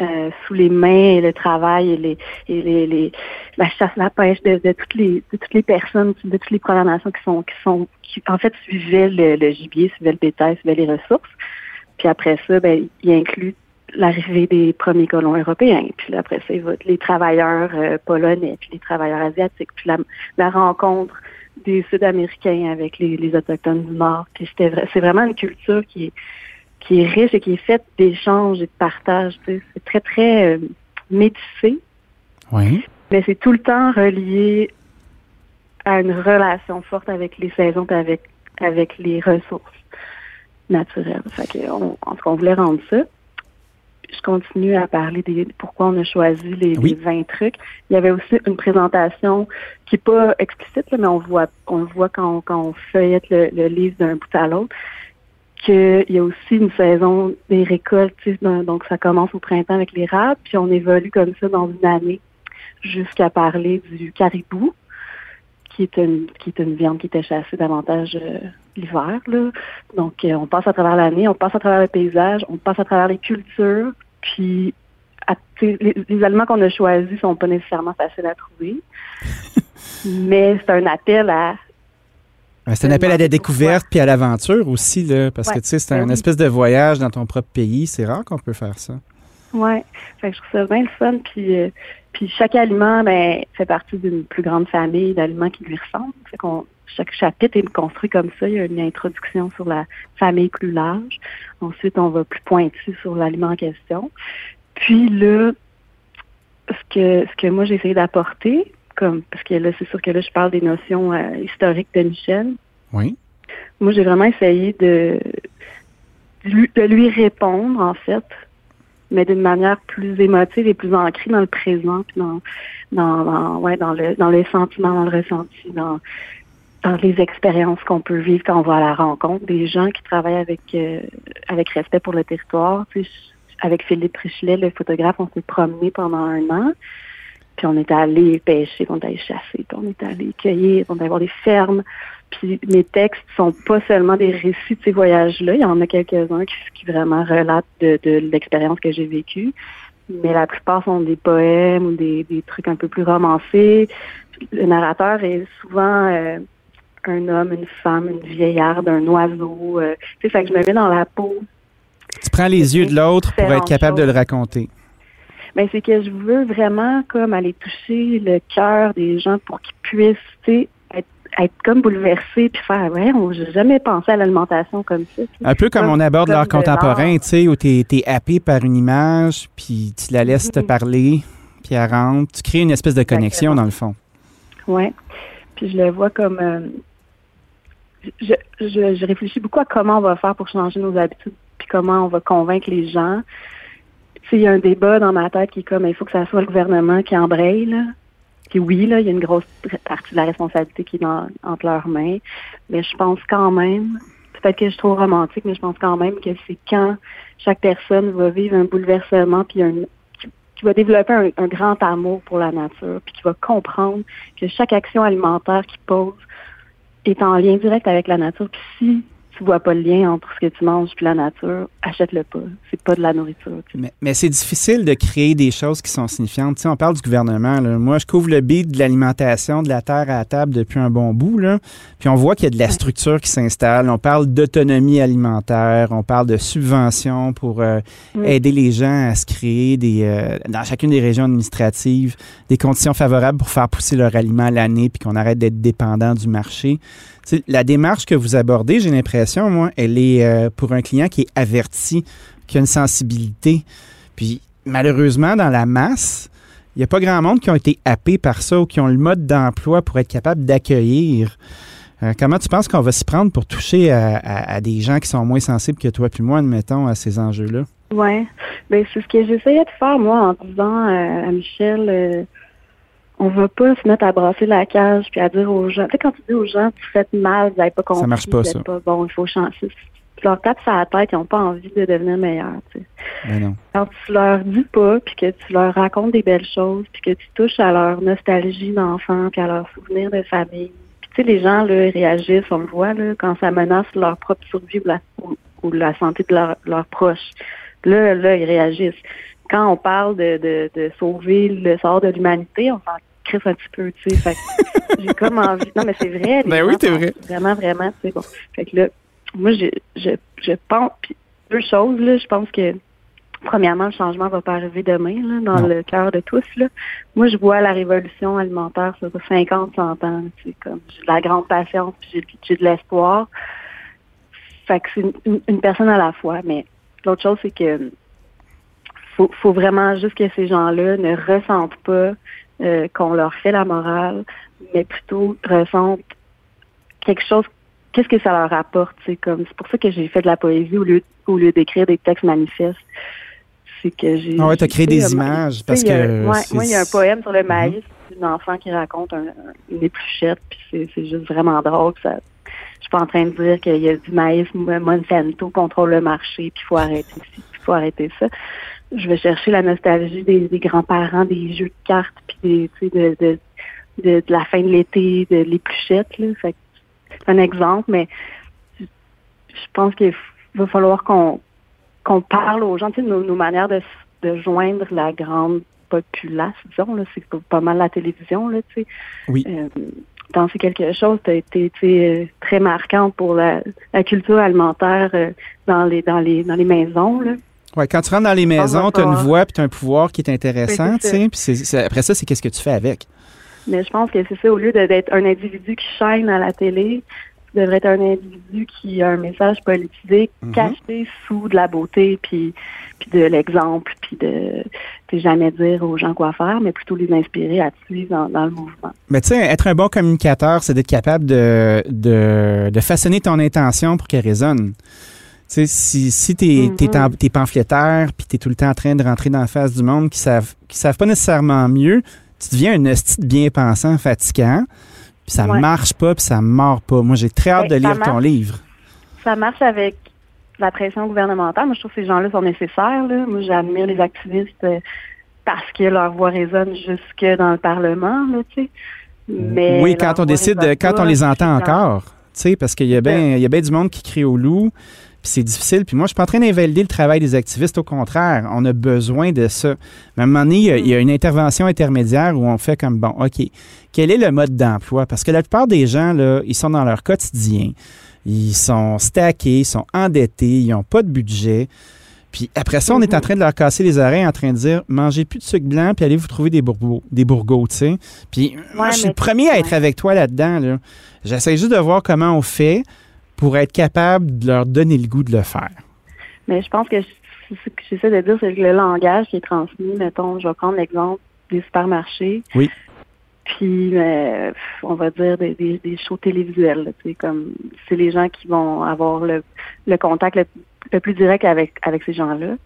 euh, sous les mains et le travail et les et les, les la chasse la pêche de, toutes les de toutes les personnes de toutes les Premières Nations qui sont qui sont qui en fait suivaient le, gibier, suivaient le bétail, suivaient les ressources. Puis après ça, ben il inclut l'arrivée des premiers colons européens. Puis après ça, il va les travailleurs euh, polonais, puis les travailleurs asiatiques, puis la, rencontre des Sud-Américains avec les, les, Autochtones du Nord. Puis c'est vraiment une culture qui est, qui est riche et qui est faite d'échanges et de partage. C'est très, très euh, métissé. Oui. Mais c'est tout le temps relié à une relation forte avec les saisons et avec, avec les ressources naturelles. Fait que on, en tout cas, on voulait rendre ça je continue à parler des pourquoi on a choisi les, 20 trucs. Il y avait aussi une présentation qui n'est pas explicite, mais on voit on voit quand, quand on feuillette le, livre d'un bout à l'autre qu'il y a aussi une saison des récoltes. Donc, ça commence au printemps avec les rats, puis on évolue comme ça dans une année jusqu'à parler du caribou, qui est une qui est une viande qui était chassée davantage euh, l'hiver. Donc, euh, on passe à travers l'année, on passe à travers le paysage, on passe à travers les cultures, puis les, aliments qu'on a choisis sont pas nécessairement faciles à trouver. mais c'est un appel à c'est un appel à la découverte puis à l'aventure aussi, là, parce que tu sais, c'est ben un espèce de voyage dans ton propre pays. C'est rare qu'on peut faire ça. Oui, je trouve ça bien le fun. Puis, euh, puis chaque aliment ben, fait partie d'une plus grande famille d'aliments qui lui ressemblent. Fait qu'on chaque chapitre est construit comme ça. Il y a une introduction sur la famille plus large. Ensuite, on va plus pointu sur l'aliment en question. Puis là, ce que ce que moi j'ai essayé d'apporter, comme parce que là, c'est sûr que là, je parle des notions euh, historiques de Michel. Oui. Moi, j'ai vraiment essayé de, de lui répondre, en fait, mais d'une manière plus émotive et plus ancrée dans le présent, puis dans, dans, ouais, dans le dans les sentiments, dans le ressenti, dans dans les expériences qu'on peut vivre quand on va à la rencontre des gens qui travaillent avec euh, avec respect pour le territoire. avec Philippe Richelet, le photographe, on s'est promené pendant un an. Puis on est allé pêcher, on est allé chasser, puis on est allé cueillir, on est allé voir des fermes. Puis mes textes sont pas seulement des récits de ces voyages-là, il y en a quelques-uns qui, qui, vraiment relatent de, de l'expérience que j'ai vécue. Mais la plupart sont des poèmes ou des, des trucs un peu plus romancés. Le narrateur est souvent euh, un homme, une femme, une vieillarde, un oiseau. Euh, tu sais, fait que je me mets dans la peau. Tu prends les yeux de l'autre pour être capable de le raconter. Mais c'est que je veux vraiment comme aller toucher le cœur des gens pour qu'ils puissent, être, comme bouleversés puis faire ouais, on n'a jamais pensé à l'alimentation comme ça. Un peu comme, on aborde l'art contemporain, tu sais, où tu es, happé par une image, puis tu la laisses te mm-hmm. parler, puis elle rentre. Tu crées une espèce de connexion dans le fond. Oui. Puis je le vois comme euh, je, je, réfléchis beaucoup à comment on va faire pour changer nos habitudes, puis comment on va convaincre les gens. Il y a un débat dans ma tête qui est comme il faut que ça soit le gouvernement qui embraye. Là. Puis oui, là, il y a une grosse partie de la responsabilité qui est entre leurs mains. Mais je pense quand même, peut-être que je suis trop romantique, mais je pense quand même que c'est quand chaque personne va vivre un bouleversement, puis qui, va développer un, grand amour pour la nature, puis qui va comprendre que chaque action alimentaire qu'il pose est en lien direct avec la nature. Tu vois pas le lien entre ce que tu manges et la nature, achète-le pas. C'est pas de la nourriture. Mais, c'est difficile de créer des choses qui sont signifiantes. Tu sais, on parle du gouvernement. Moi, je couvre le beat de l'alimentation, de la terre à la table depuis un bon bout. Là. Puis on voit qu'il y a de la structure qui s'installe. On parle d'autonomie alimentaire. On parle de subventions pour euh, aider les gens à se créer des, euh, dans chacune des régions administratives des conditions favorables pour faire pousser leur aliment l'année puis qu'on arrête d'être dépendant du marché la démarche que vous abordez, j'ai l'impression, moi, elle est euh, pour un client qui est averti, qui a une sensibilité. Puis malheureusement, dans la masse, il n'y a pas grand monde qui ont été happés par ça ou qui ont le mode d'emploi pour être capable d'accueillir. Euh, comment tu penses qu'on va s'y prendre pour toucher à, des gens qui sont moins sensibles que toi puis moi, admettons, à ces enjeux-là? Oui. Ben, c'est ce que j'essayais de faire, moi, en disant euh, à Michel on va pas se mettre à brasser la cage puis à dire aux gens. Tu sais, quand tu dis aux gens, tu fais mal, vous n'avez pas compris. Ça marche pas, ça. bon, il faut changer. tu leur tapes sur la tête, ils n'ont pas envie de devenir meilleurs. Tu sais. Ben non. Quand tu leur dis pas, puis que tu leur racontes des belles choses, puis que tu touches à leur nostalgie d'enfant, puis à leur souvenir de famille. Puis tu sais, les gens là, ils réagissent, on le voit, là, quand ça menace leur propre survie ou la, ou, ou la santé de leurs leurs proches. Là, là, ils réagissent. Quand on parle de, de, de sauver le sort de l'humanité, on crisse un petit peu, tu sais. Fait j'ai comme envie. Non, mais c'est vrai. Ben oui, c'est vrai. Vraiment, vraiment, tu sais, bon. Fait que là, moi, je, je, je pense, puis deux choses, là. Je pense que, premièrement, le changement va pas arriver demain, là, dans Non. le cœur de tous, là. Moi, je vois la révolution alimentaire sur 50, 100 ans, tu sais, comme, j'ai de la grande patience, puis j'ai, j'ai de l'espoir. Fait que c'est une, une- une personne à la fois, mais l'autre chose, c'est que faut, faut vraiment juste que ces gens-là ne ressentent pas euh, qu'on leur fait la morale, mais plutôt ressentent quelque chose. Qu'est-ce que ça leur apporte, c'est comme c'est pour ça que j'ai fait de la poésie au lieu au lieu d'écrire des textes manifestes. C'est que j'ai. Ah ouais, t'as créé des euh, images parce que ouais, c'est- moi, il y a un poème sur le maïs d'une enfant qui raconte un, un- une épluchette, puis c'est, juste vraiment drôle. Ça, je suis pas en train de dire qu'il y a du maïs Monsanto contrôle le marché, puis il faut arrêter ci, puis il faut arrêter ça. Je vais chercher la nostalgie des, des grands-parents, des jeux de cartes, des, tu sais, de, de, de, de la fin de l'été, de l'épluchette. C'est un exemple, mais je pense qu'il va falloir qu'on qu'on parle aux gens, tu sais, nos, nos manières de, de joindre la grande populace, disons, là, c'est pas- mal la télévision, là, tu sais. Oui. Euh, quelque chose, tu as été tu sais, euh, très marquante pour la, la culture alimentaire euh, dans les dans les dans les maisons, là. Ouais, quand tu rentres dans les maisons, tu as une voix puis tu as un pouvoir qui est intéressant, tu sais. Puis après ça, c'est qu'est-ce que tu fais avec? Mais je pense que c'est ça, au lieu d'être un individu qui chaîne à la télé, tu devrais être un individu qui a un message politisé Mhm. caché sous de la beauté, puis, puis de l'exemple, puis de, de jamais dire aux gens quoi faire, mais plutôt les inspirer à te suivre dans, dans le mouvement. Mais tu sais, être un bon communicateur, c'est d'être capable de, de, de façonner ton intention pour qu'elle résonne. Sais, si, si t'es t'es en- t'es pamphlétaire puis t'es tout le temps en train de rentrer dans la face du monde qui savent qui savent pas nécessairement mieux, tu deviens un hostie de bien pensant fatigant, puis ça Ouais. marche pas puis ça mord pas. Moi, j'ai très hâte Ben, de lire ton livre. Ça marche avec la pression gouvernementale. Moi, je trouve que ces gens-là sont nécessaires. Là. Moi, j'admire les activistes euh, parce que leur voix résonne jusque dans le Parlement, là, tu sais. Mais oui, quand on décide, quand on les entend encore, tu sais, parce qu'il y a bien il y a bien du monde qui crie au loup, puis c'est difficile. Puis moi, je suis pas en train d'invalider le travail des activistes, au contraire, on a besoin de ça. Mais à un moment donné, il y a, il y a une intervention intermédiaire où on fait comme, bon, OK, quel est le mode d'emploi? Parce que la plupart des gens, là, ils sont dans leur quotidien, ils sont stackés, ils sont endettés, ils n'ont pas de budget. Puis après ça, on est en train de leur casser les oreilles en train de dire mangez plus de sucre blanc puis allez vous trouver des bourgots, des bourgots, tu sais. Puis moi, je suis le premier à être avec toi là-dedans. Là. J'essaie juste de voir comment on fait pour être capable de leur donner le goût de le faire. Mais je pense que ce que j'essaie de dire, c'est que le langage qui est transmis, mettons, je vais prendre l'exemple des supermarchés. Oui. Puis, euh, on va dire des, des, des shows télévisuels. sais, comme c'est les gens qui vont avoir le, le contact le, le plus direct avec, avec ces gens-là.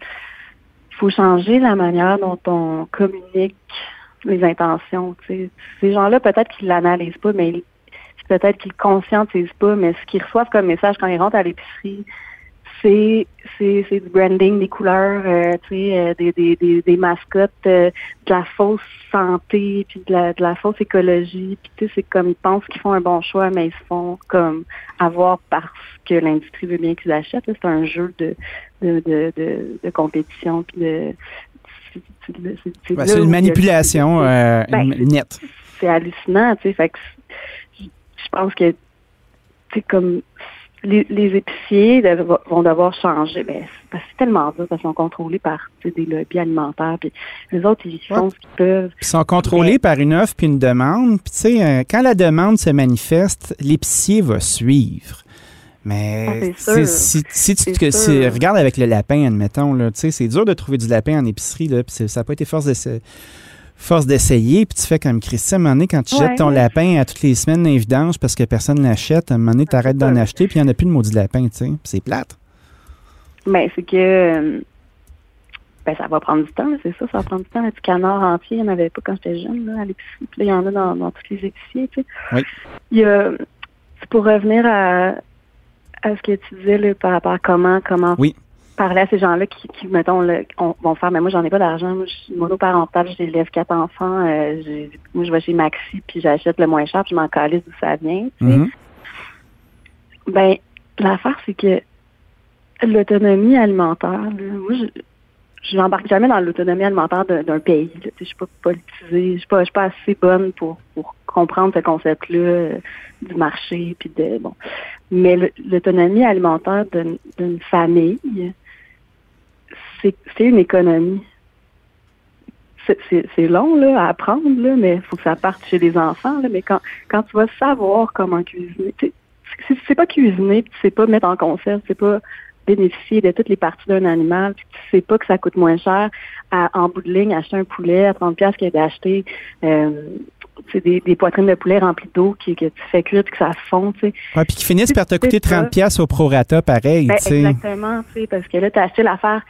Il faut changer la manière dont on communique les intentions. Ces gens-là, peut-être qu'ils l'analysent pas, mais ils- peut-être qu'ils le conscientisent pas, mais ce qu'ils reçoivent comme message quand ils rentrent à l'épicerie, c'est c'est c'est du branding, des couleurs, euh, tu sais, euh, des, des, des, des mascottes, euh, de la fausse santé, puis de la, de la fausse écologie, puis tu sais, c'est comme ils pensent qu'ils font un bon choix, mais ils se font comme avoir parce que l'industrie veut bien qu'ils achètent. C'est un jeu de de, de, de, de compétition, puis de c'est- Ben, une manipulation Ben, nette. c'est hallucinant, tu sais. Fait que pense que c'est comme les, les épiciers vont devoir changer. Ben, c'est parce que c'est tellement dur parce qu'ils sont contrôlés par des lobbies alimentaires. Puis les autres, ils font ce qu'ils peuvent. Ils sont contrôlés Mais- par une offre puis une demande. Puis tu sais, euh, quand la demande se manifeste, l'épicier va suivre. Mais Ah, si, si tu si- avec le lapin, admettons, là, tu sais, c'est dur de trouver du lapin en épicerie. Là, ça n'a pas été force d'essa- force d'essayer. Puis tu fais comme Christian, à un moment donné, quand tu Ouais. jettes ton lapin à toutes les semaines dans les vidanges parce que personne ne l'achète, à un moment donné, tu arrêtes d'en acheter puis il n'y en a plus de maudit lapin. tu sais. Puis c'est plate. Mais c'est que ben ça va prendre du temps, c'est ça, ça va prendre du temps. Le petit canard entier, il n'y en avait pas quand j'étais jeune là, à l'épicerie. Puis là, il y en a dans, dans tous les épiciers, tu sais. Oui. Il y a pour revenir à, à ce que tu disais là, par rapport à comment, comment Oui. Parler à ces gens-là qui, qui mettons, là, on- vont faire, mais moi, j'en ai pas d'argent. Moi, je suis monoparentale, j'élève quatre enfants. euh, moi, je vais chez Maxi, puis j'achète le moins cher, puis je m'en calisse d'où ça vient. tu sais. Mhm. Ben, l'affaire, c'est que l'autonomie alimentaire, là, moi, je je n'embarque jamais dans l'autonomie alimentaire d'un pays. là. Je suis pas politisée, je suis pas, je suis pas assez bonne pour, pour comprendre ce concept-là euh, du marché, puis de bon. Mais l'autonomie alimentaire d'une d'une famille, c'est une économie. C'est- long là, à apprendre, là, mais il faut que ça parte chez les enfants. Là, mais quand, quand tu vas savoir comment cuisiner, tu sais, pas cuisiner, puis tu sais pas mettre en conserve, c'est pas bénéficier de toutes les parties d'un animal, puis tu sais pas que ça coûte moins cher à, en bout de ligne, acheter un poulet à 30 pièces que d'acheter euh, tu sais, des, des poitrines de poulet remplies d'eau qui, que tu fais cuire puis que ça fond, tu sais. Ouais, puis qui finissent par te coûter C'est ça. 30 pièces au prorata, pareil, Ben, tu sais. exactement, tu sais, parce que là, tu as acheté l'affaire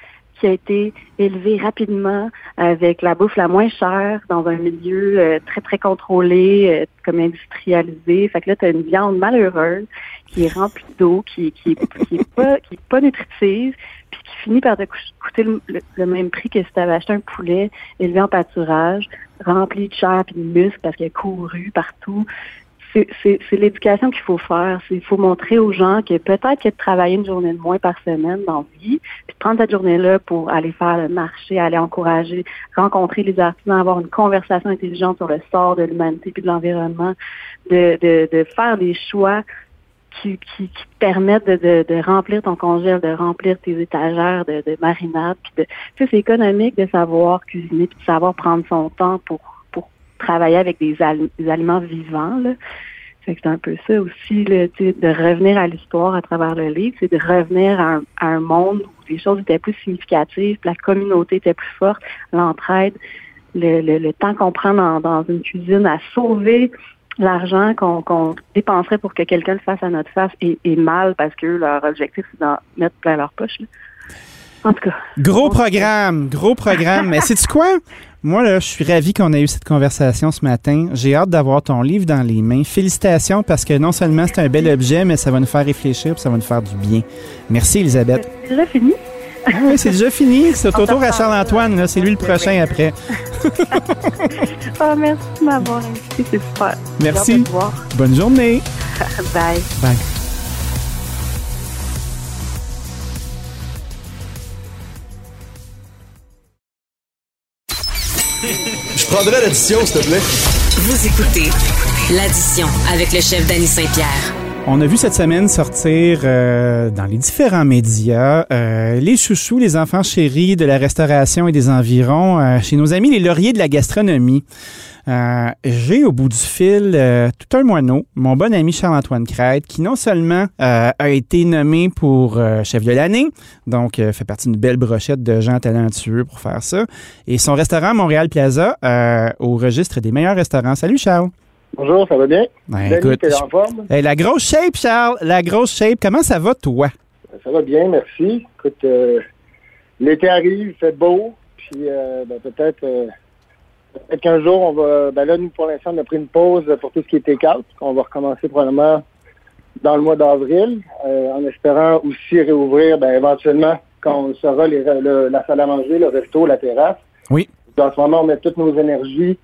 qui a été élevée rapidement avec la bouffe la moins chère dans un milieu euh, très, très contrôlé, euh, comme industrialisé. Fait que là, tu as une viande malheureuse qui est remplie d'eau, qui, qui, est- qui pas qui est pas nutritive, puis qui finit par te coûter le, même prix que si tu avais acheté un poulet élevé en pâturage, rempli de chair puis de muscles parce qu'il a couru partout c'est l'éducation qu'il faut faire. Il faut montrer aux gens que peut-être que de travailler une journée de moins par semaine dans vie, puis de prendre cette journée-là pour aller faire le marché, aller encourager, rencontrer les artisans, avoir une conversation intelligente sur le sort de l'humanité puis de l'environnement, de, de, de faire des choix qui, qui, te permettent de, de, remplir ton congèle, de remplir tes étagères de, de marinade. Puis de, tu sais, c'est économique de savoir cuisiner puis de savoir prendre son temps pour travailler avec des, al- des aliments vivants. C'est un peu ça aussi, de revenir à l'histoire à travers le livre, c'est de revenir à un, monde où les choses étaient plus significatives, la communauté était plus forte, l'entraide, le, temps qu'on prend dans, une cuisine à sauver l'argent qu'on dépenserait pour que quelqu'un le fasse à notre face est, mal parce que leur objectif, c'est d'en mettre plein leur poche. En tout cas, Gros programme, gros programme. Mais sais-tu quoi? Moi, là, je suis ravi qu'on ait eu cette conversation ce matin. J'ai hâte d'avoir ton livre dans les mains. Félicitations parce que non seulement c'est un bel objet, mais ça va nous faire réfléchir et ça va nous faire du bien. Merci, Elisabeth. c'est déjà fini. Ah oui, c'est déjà fini. C'est au tour à Charles-Antoine. C'est lui le prochain après. Ah, merci de m'avoir invité, c'est super. Merci. Bonne journée. Bye. Bye. Je prendrais l'addition, s'il te plaît. Vous écoutez l'addition avec le chef Danny Saint-Pierre. On a vu cette semaine sortir euh, dans les différents médias euh, les chouchous, les enfants chéris de la restauration et des environs euh, chez nos amis les lauriers de la gastronomie. Euh, J'ai au bout du fil euh, tout un moineau, mon bon ami Charles-Antoine Crête, qui non seulement euh, a été nommé pour chef de l'année, donc fait partie d'une belle brochette de gens talentueux pour faire ça, et son restaurant Montréal Plaza au registre des meilleurs restaurants. Salut Charles. Bonjour, ça va bien? Ben, écoute, je- en forme? Hey, la grosse shape, Charles. La grosse shape. Comment ça va, toi? Ça va bien, merci. Écoute, euh, l'été arrive, il fait beau, puis ben, peut-être euh, peut-être qu'un jour, on va... Ben là, nous, pour l'instant, on a pris une pause pour tout ce qui est take-out. On va recommencer probablement dans le mois d'avril, euh, en espérant aussi réouvrir ben, éventuellement quand on saura les, le- la salle à manger, le resto, la terrasse. Oui. En ce moment, on met toutes nos énergies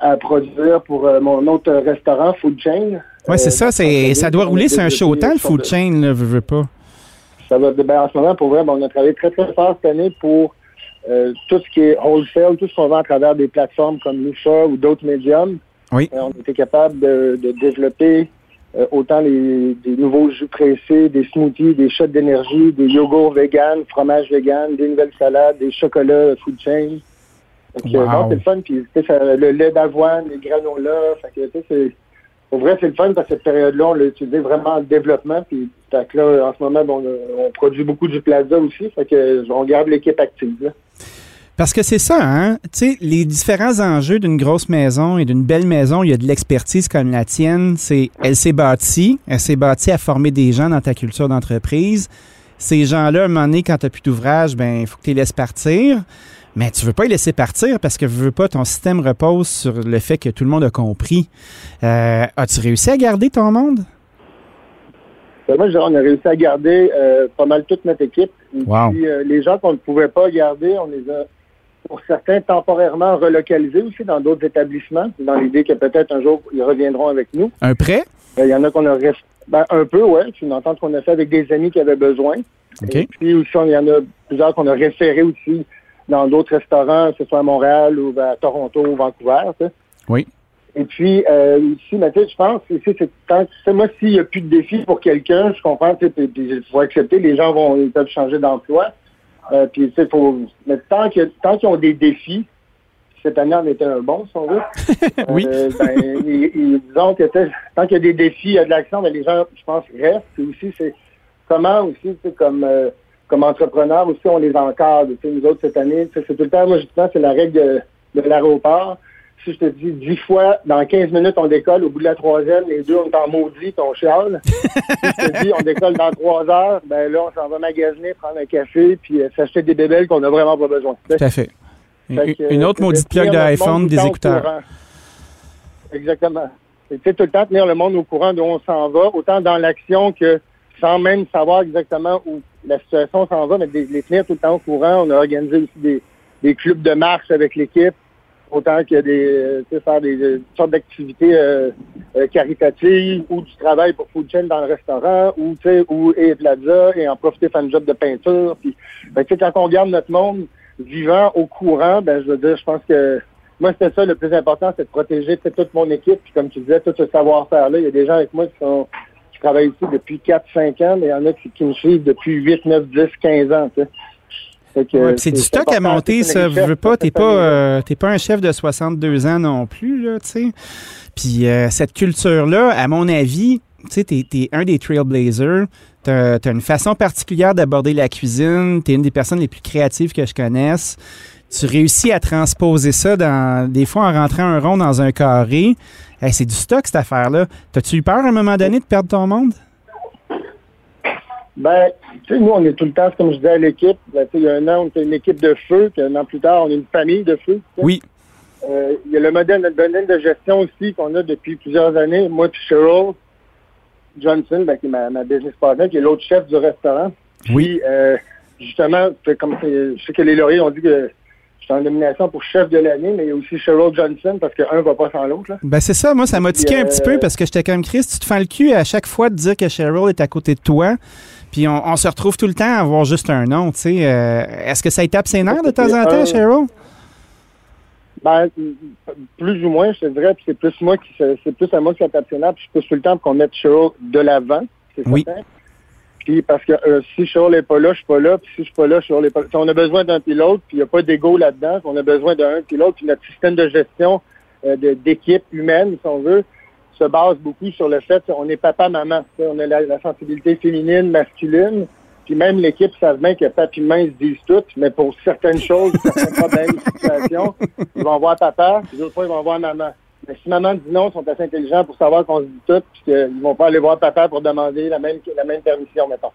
à produire pour euh, mon autre restaurant, Food Chain. Ouais, c'est Euh, ça. C'est, ça doit rouler. C'est un développé show temps, le food chain, là, veux, veux pas. Ça va, ben, en ce moment, pour vrai, ben, on a travaillé très, très fort cette année pour euh, tout ce qui est wholesale, tout ce qu'on vend à travers des plateformes comme Lucha ou d'autres médiums. Oui. Euh, on était capable de, de développer euh, autant les, des nouveaux jus pressés, des smoothies, des shots d'énergie, des yogourts vegan, fromage vegan, des nouvelles salades, des chocolats food chain. Donc, Wow. non, c'est le fun. Puis, ça- le lait d'avoine, les granolas. Fait que, c'est- pour vrai, c'est le fun parce que cette période-là, on l'a utilisé vraiment en développement. Puis, là, en ce moment, bon, on, on produit beaucoup du plaza aussi. Fait que, on garde l'équipe active. là. Parce que c'est ça, hein? Tu sais, les différents enjeux d'une grosse maison et d'une belle maison, il y a de l'expertise comme la tienne. C'est, elle s'est bâtie. Elle s'est bâtie à former des gens dans ta culture d'entreprise. Ces gens-là, à un moment donné, quand tu n'as plus d'ouvrage, ben, il faut que tu les laisses partir. Mais tu veux pas les laisser partir parce que veux pas, ton système repose sur le fait que tout le monde a compris. Euh, as-tu réussi à garder ton monde? Ben, moi, je dirais, on a réussi à garder euh, pas mal toute notre équipe. Et Wow. puis, euh, les gens qu'on ne pouvait pas garder, on les a, pour certains, temporairement relocalisés aussi dans d'autres établissements, dans l'idée que peut-être un jour, ils reviendront avec nous. Un prêt? Euh, Il y en a qu'on a ben, un peu, ouais. C'est une entente qu'on a fait avec des amis qui avaient besoin. Et puis aussi, il y en a plusieurs qu'on a référés aussi dans d'autres restaurants, que ce soit à Montréal ou à Toronto ou Vancouver. Oui. Et puis, euh, ici, tu sais, je pense, ici, c'est quand, tu sais, moi, s'il n'y a plus de défis pour quelqu'un, je comprends, il faut accepter, les gens vont, ils peuvent changer d'emploi. Euh, puis, tu sais, faut, mais tant que, tant qu'ils ont des défis, cette année en était un bon, on veut. Oui. Euh, ben, disons que, tant qu'il y a des défis, il y a de l'action, mais les gens, je pense, restent. Puis aussi, c'est comment aussi, comme, euh, comme entrepreneur aussi, on les encadre. Nous autres, cette année, c'est tout le temps, moi, justement, c'est la règle de, de l'aéroport. Si je te dis dix fois, dans 15 minutes, on décolle, au bout de la troisième, les deux, on est en maudit, on chiale. si je te dis, on décolle dans trois heures, ben là, on s'en va magasiner, prendre un café, puis euh, s'acheter des bébelles qu'on n'a vraiment pas besoin. Tout à fait. Que, une autre euh, maudite plug de iPhone, des écouteurs. Exactement. Sais, tout le temps tenir le monde au courant d'où on s'en va, autant dans l'action que sans même savoir exactement où la situation s'en va, mais de les tenir tout le temps au courant. On a organisé aussi des, des clubs de marche avec l'équipe, autant que des, faire des, euh, sortes d'activités euh, euh, caritatives ou du travail pour Food Chain dans le restaurant ou, ou et Plaza et en profiter faire un job de peinture. Puis, ben, quand on garde notre monde vivant au courant, ben, je veux dire, je pense que moi, c'était ça le plus important, c'est de protéger toute mon équipe. Puis comme tu disais, tout ce savoir-faire-là. Il y a des gens avec moi qui sont qui travaillent ici depuis 4-5 ans, mais il y en a qui, me suivent depuis 8, 9, 10, 15 ans. Ouais, c'est du stock à monter, ça. Je veux pas, t'es pas, euh, pas un chef de 62 ans non plus, là, tu sais. Puis euh, cette culture-là, à mon avis, tu sais, t'es, t'es un des trailblazers. T'as, t'as une façon particulière d'aborder la cuisine. T'es une des personnes les plus créatives que je connaisse. Tu réussis à transposer ça dans, des fois en rentrant un rond dans un carré. Hey, c'est du stock, cette affaire-là. T'as-tu eu peur à un moment donné de perdre ton monde? Ben, tu sais, nous, on est tout le temps, comme je disais à l'équipe, ben, tu sais, il y a un an, on était une équipe de feu, puis un an plus tard, on est une famille de feu. Oui. Euh, il y a le modèle, modèle de gestion aussi qu'on a depuis plusieurs années. Moi, puis Cheryl Johnson, ben, qui est ma, ma business partner, qui est l'autre chef du restaurant. Oui. Puis, euh, justement, comme je sais que les lauriers ont dit que j'étais en nomination pour chef de l'année, mais il y a aussi Cheryl Johnson, parce qu'un va pas sans l'autre. Ben c'est ça, moi ça m'a tiqué un petit euh, peu parce que j'étais comme Chris, tu te fais le cul à chaque fois de dire que Cheryl est à côté de toi. Puis on, on se retrouve tout le temps à avoir juste un nom, tu sais. euh, Est-ce que ça tape ses nerfs de temps en temps, Euh, Cheryl? Ben, plus ou moins, je te dirais, puis c'est plus moi qui c'est plus à moi qui ça tape ses nerfs, puis je pousse tout le temps pour qu'on mette Cheryl de l'avant, c'est Oui. certain. Puis parce que euh, si Cheryl n'est pas là, je suis pas là, puis si je suis pas là, Cheryl n'est pas là. Si on a besoin d'un pilote, puis il n'y a pas d'ego là-dedans, on a besoin d'un pilote, puis notre système de gestion euh, d'équipe humaine, si on veut, se base beaucoup sur le fait qu'on est papa-maman. On a la, la sensibilité féminine, masculine, puis même l'équipe savent bien que papi et maman ils se disent tout, mais pour certaines choses, certains problèmes, situations, ils vont voir papa, puis d'autres fois, ils vont voir maman. Mais si maman dit non, ils sont assez intelligents pour savoir qu'on se dit tout, puis qu'ils vont pas aller voir papa pour demander la même, la même permission, mettons.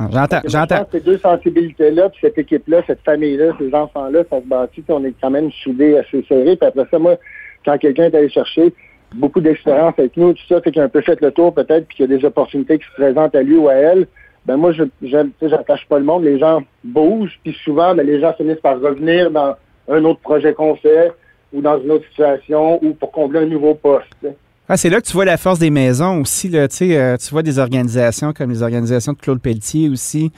Ah, J'entends, j'entends. ces deux sensibilités-là, puis cette équipe-là, cette famille-là, ces enfants-là, ça se bâtit, puis on est quand même soudés assez serrés. Puis après ça, moi, quand quelqu'un est allé chercher beaucoup d'expérience avec nous, tout ça, fait qu'il a un peu fait le tour peut-être, puis qu'il y a des opportunités qui se présentent à lui ou à elle, ben moi, je j'attache pas le monde. Les gens bougent, puis souvent, ben, les gens finissent par revenir dans un autre projet qu'on fait, ou dans une autre situation, ou pour combler un nouveau poste. Ah, c'est là que tu vois la force des maisons aussi. Là, tu euh, tu vois des organisations comme les organisations de Claude Pelletier aussi,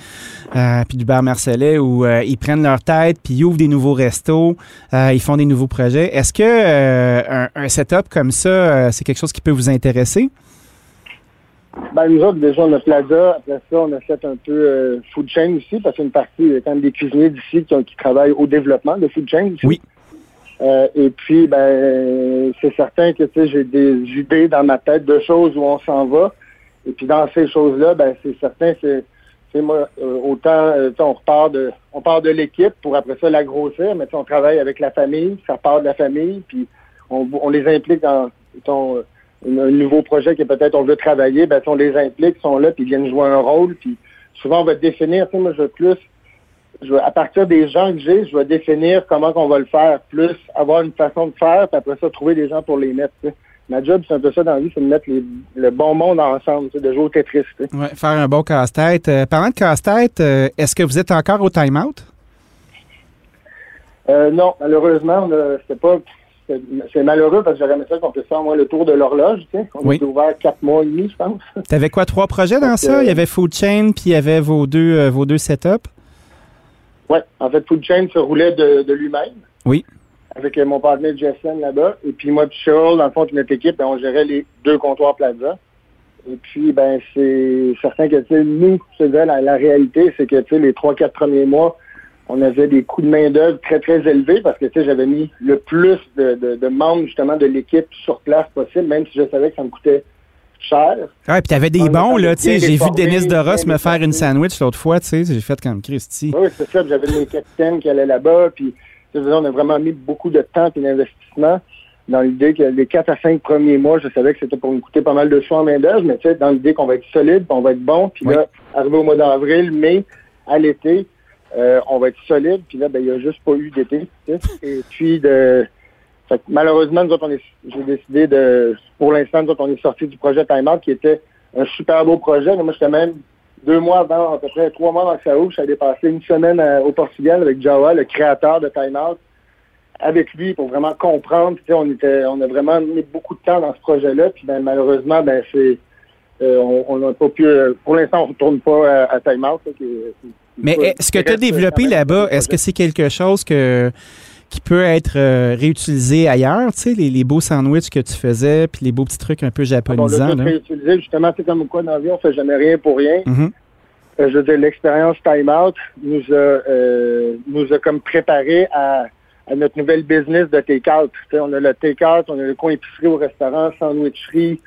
euh, puis du Bar Marcellet, où euh, ils prennent leur tête, puis ils ouvrent des nouveaux restos, euh, ils font des nouveaux projets. Est-ce que un, un setup comme ça, c'est quelque chose qui peut vous intéresser? Ben, nous autres, déjà, on a Plaza. Après ça, on a fait un peu Food Chain aussi, parce qu'une partie, il y a quand même des cuisiniers d'ici qui, travaillent au développement de Food Chain aussi. Oui. Euh, et puis, ben, c'est certain que, j'ai des idées dans ma tête de choses où on s'en va. Et puis, dans ces choses-là, ben, c'est certain, c'est, moi, euh, autant, euh, on repart de, on part de l'équipe pour après ça la grossir, mais on travaille avec la famille, ça part de la famille, puis on, on les implique dans, euh, un, nouveau projet que peut-être on veut travailler, ben, si on les implique, ils sont là, puis ils viennent jouer un rôle, puis souvent on va définir, tu sais, moi je veux plus, je à partir des gens que j'ai, je vais définir comment qu'on va le faire, plus avoir une façon de faire, puis après ça, trouver des gens pour les mettre. ma job, c'est un peu ça dans la vie, c'est de mettre les- le bon monde ensemble, de jouer au Tetris. Ouais, faire un bon casse-tête. Euh, parlant de casse-tête, euh, est-ce que vous êtes encore au time-out? Euh, non, malheureusement, pas. c'est- C'est malheureux parce que j'aurais aimé ça qu'on puisse faire moi le tour de l'horloge. Tu sais. On Oui. était ouvert quatre mois et demi, je pense. T'avais quoi, trois projets dans Donc, ça? euh, Il y avait Food Chain, puis il y avait vos deux, vos deux setups? Ouais, en fait, Food Chain se roulait de, de lui-même. Oui. Avec euh, mon partenaire Jessen là-bas. Et puis moi, puis Cheryl, dans le fond, notre équipe, ben, on gérait les deux comptoirs Plaza. Et puis, ben, c'est certain que, tu nous, disais, la, la réalité, c'est que, tu sais, les trois, quatre premiers mois, on avait des coûts de main-d'œuvre très, très élevés parce que, tu sais, j'avais mis le plus de, de, de membres, justement, de l'équipe sur place possible, même si je savais que ça me coûtait cher. Ouais, puis t'avais des On bons, là, tu sais. J'ai vu Denis Doros me faire une sandwich l'autre fois, tu sais. J'ai fait comme Christy. Oui, c'est ça. J'avais mes capitaines qui allaient là-bas. Puis, tu sais, on a vraiment mis beaucoup de temps et d'investissement dans l'idée que les quatre à cinq premiers mois, je savais que c'était pour nous coûter pas mal de choix en main-d'œuvre, mais tu sais, dans l'idée qu'on va être solide, puis on va être bon. Puis Oui. là, arrivé au mois d'avril, mai, à l'été, euh, on va être solide. Puis là, ben, il n'y a juste pas eu d'été. Et puis, de, fait que malheureusement, nous autres, on est, j'ai décidé de, pour l'instant, nous autres, on est sorti du projet Time Out, qui était un super beau projet. Moi, j'étais même deux mois avant, à peu près trois mois avant que ça ouvre, j'allais passer une semaine euh, au Portugal avec Jawa, le créateur de Time Out, avec lui pour vraiment comprendre. Tu sais, on était, on a vraiment mis beaucoup de temps dans ce projet-là. Puis ben, malheureusement, ben c'est, euh, on n'a pas pu. euh, pour l'instant, on ne retourne pas à, à Time Out. là, qui est- qui- Mais est-ce que tu as développé là-bas, est-ce que c'est quelque chose que qui peut être euh, réutilisé ailleurs, tu sais, les, les beaux sandwichs que tu faisais, puis les beaux petits trucs un peu Ah Bon, japonisants, là, justement, c'est comme quoi dans la vie, on fait jamais rien pour rien. Mhm. Euh, je veux dire, l'expérience Time Out nous a, euh, nous a comme préparé à, à notre nouvelle business de take-out. On a le take-out, on a le coin épicerie au restaurant, sandwicherie,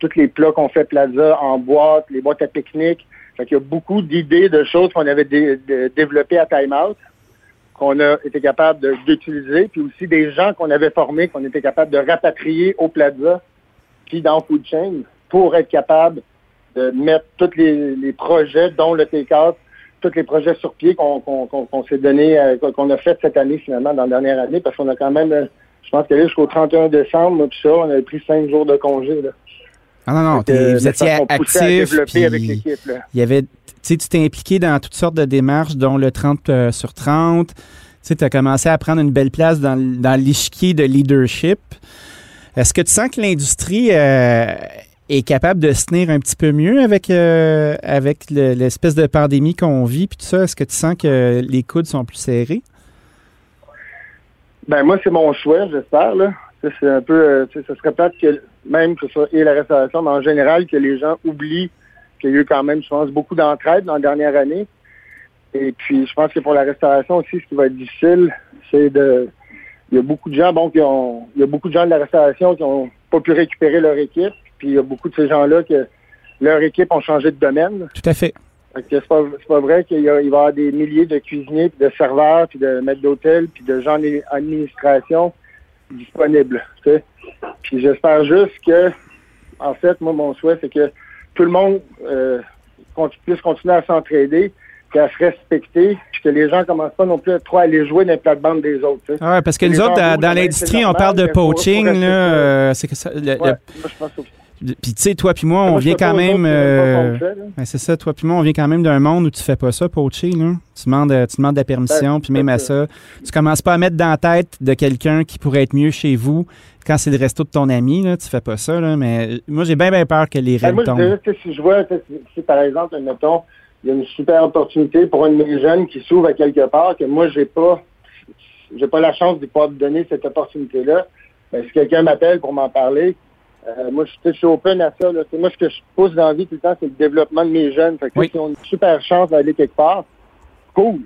tous les plats qu'on fait plaza en boîte, les boîtes à pique-nique. Fait qu'il y a beaucoup d'idées, de choses qu'on avait dé- dé- développées à Time Out, qu'on a été capable d'utiliser, puis aussi des gens qu'on avait formés, qu'on était capable de rapatrier au plaza, puis dans Food Chain, pour être capable de mettre tous les, projets, dont le take-out, tous les projets sur pied qu'on s'est donné, euh, qu'on a fait cette année finalement, dans la dernière année, parce qu'on a quand même, euh, je pense que jusqu'au 31 décembre, puis ça, on avait pris cinq jours de congé. Là. Ah non, non, vous étiez actif, il y avait, tu sais, tu t'es impliqué dans toutes sortes de démarches, dont le 30 euh, sur 30. Tu sais, tu as commencé à prendre une belle place dans, dans l'échiquier de leadership. Est-ce que tu sens que l'industrie euh, est capable de se tenir un petit peu mieux avec, euh, avec le- l'espèce de pandémie qu'on vit, puis tout ça? Est-ce que tu sens que les coudes sont plus serrés? Ben moi, c'est mon choix, j'espère. C'est un peu, euh, ce serait plate que même que ce soit et la restauration, mais en général, que les gens oublient qu'il y a eu quand même, je pense, beaucoup d'entraide dans la dernière année. Et puis, je pense que pour la restauration aussi, ce qui va être difficile, c'est de... Il y a beaucoup de gens, bon, qui ont... Il y a beaucoup de gens de la restauration qui ont pas pu récupérer leur équipe. Puis, il y a beaucoup de ces gens-là que leur équipe ont changé de domaine. Tout à fait. C'est pas, pas vrai qu'il va y avoir des milliers de cuisiniers, puis de serveurs, puis de maîtres d'hôtel, puis de gens en administration disponibles. tu sais. Puis j'espère juste que, en fait, moi, mon souhait, c'est que tout le monde euh, puisse continuer à s'entraider, puis à se respecter, puis que les gens commencent pas non plus à trop aller jouer dans les plates-bandes des autres. tu sais. Ah ouais, parce que Les nous autres, dans, l'industrie, on parle de poaching, là. euh, c'est que ça. le- le- Ouais, moi, je pense que- Puis tu sais, toi puis moi, on Moi, vient quand même. euh, ben, c'est ça, toi puis moi, on vient quand même d'un monde où tu fais pas ça, poacher, là. Tu demandes, euh, tu demandes la permission, Ben, puis même à ça, tu commences pas à mettre dans la tête de quelqu'un qui pourrait être mieux chez vous quand c'est le resto de ton ami, là. Tu fais pas ça, là. Mais moi, j'ai bien, bien peur que les Ben, règles moi, tombent. si je vois, si, par exemple, admettons, il y a une super opportunité pour un de mes jeunes qui s'ouvre à quelque part, que moi, j'ai pas, j'ai pas la chance de pouvoir me donner cette opportunité-là, ben, si quelqu'un m'appelle pour m'en parler, euh, moi, je, suis open à ça. Là. Moi, ce que je pousse dans la vie tout le temps, c'est le développement de mes jeunes. Fait que, Oui. si on a une super chance d'aller quelque part, cool.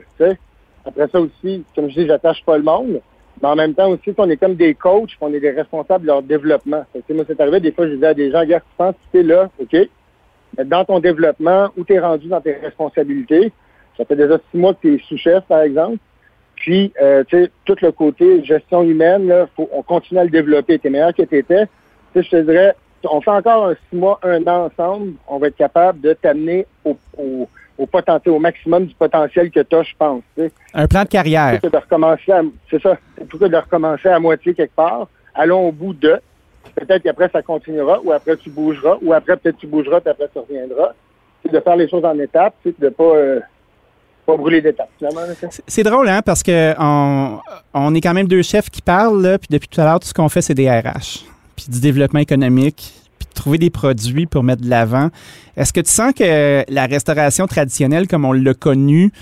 Après ça aussi, comme je dis, j'attache pas le monde. Mais en même temps aussi, on est comme des coachs, on est des responsables de leur développement. Fait que, moi, c'est arrivé, des fois, je disais à des gens, regarde, tu penses que tu es là, OK? Mais dans ton développement, où tu es rendu dans tes responsabilités, ça fait déjà six mois que tu es sous-chef, par exemple. Puis, euh, tu sais, tout le côté gestion humaine, là, faut, on continue à le développer. Tu es meilleur que tu étais. Je te dirais, on fait encore un six mois, un an ensemble, on va être capable de t'amener au, au, au potentiel, au maximum du potentiel que tu as, je pense. Un plan de carrière. Que de recommencer à, c'est ça, plutôt de recommencer à moitié quelque part, allons au bout de, Peut-être qu'après, ça continuera, ou après, tu bougeras, ou après, peut-être tu bougeras, puis après, tu reviendras. C'est de faire les choses en étapes, c'est de pas, euh, pas brûler sais. C'est drôle, hein, parce que on, on est quand même deux chefs qui parlent, là, puis depuis tout à l'heure, tout ce qu'on fait, c'est des RH, puis du développement économique, puis de trouver des produits pour mettre de l'avant. Est-ce que tu sens que la restauration traditionnelle, comme on l'a connue,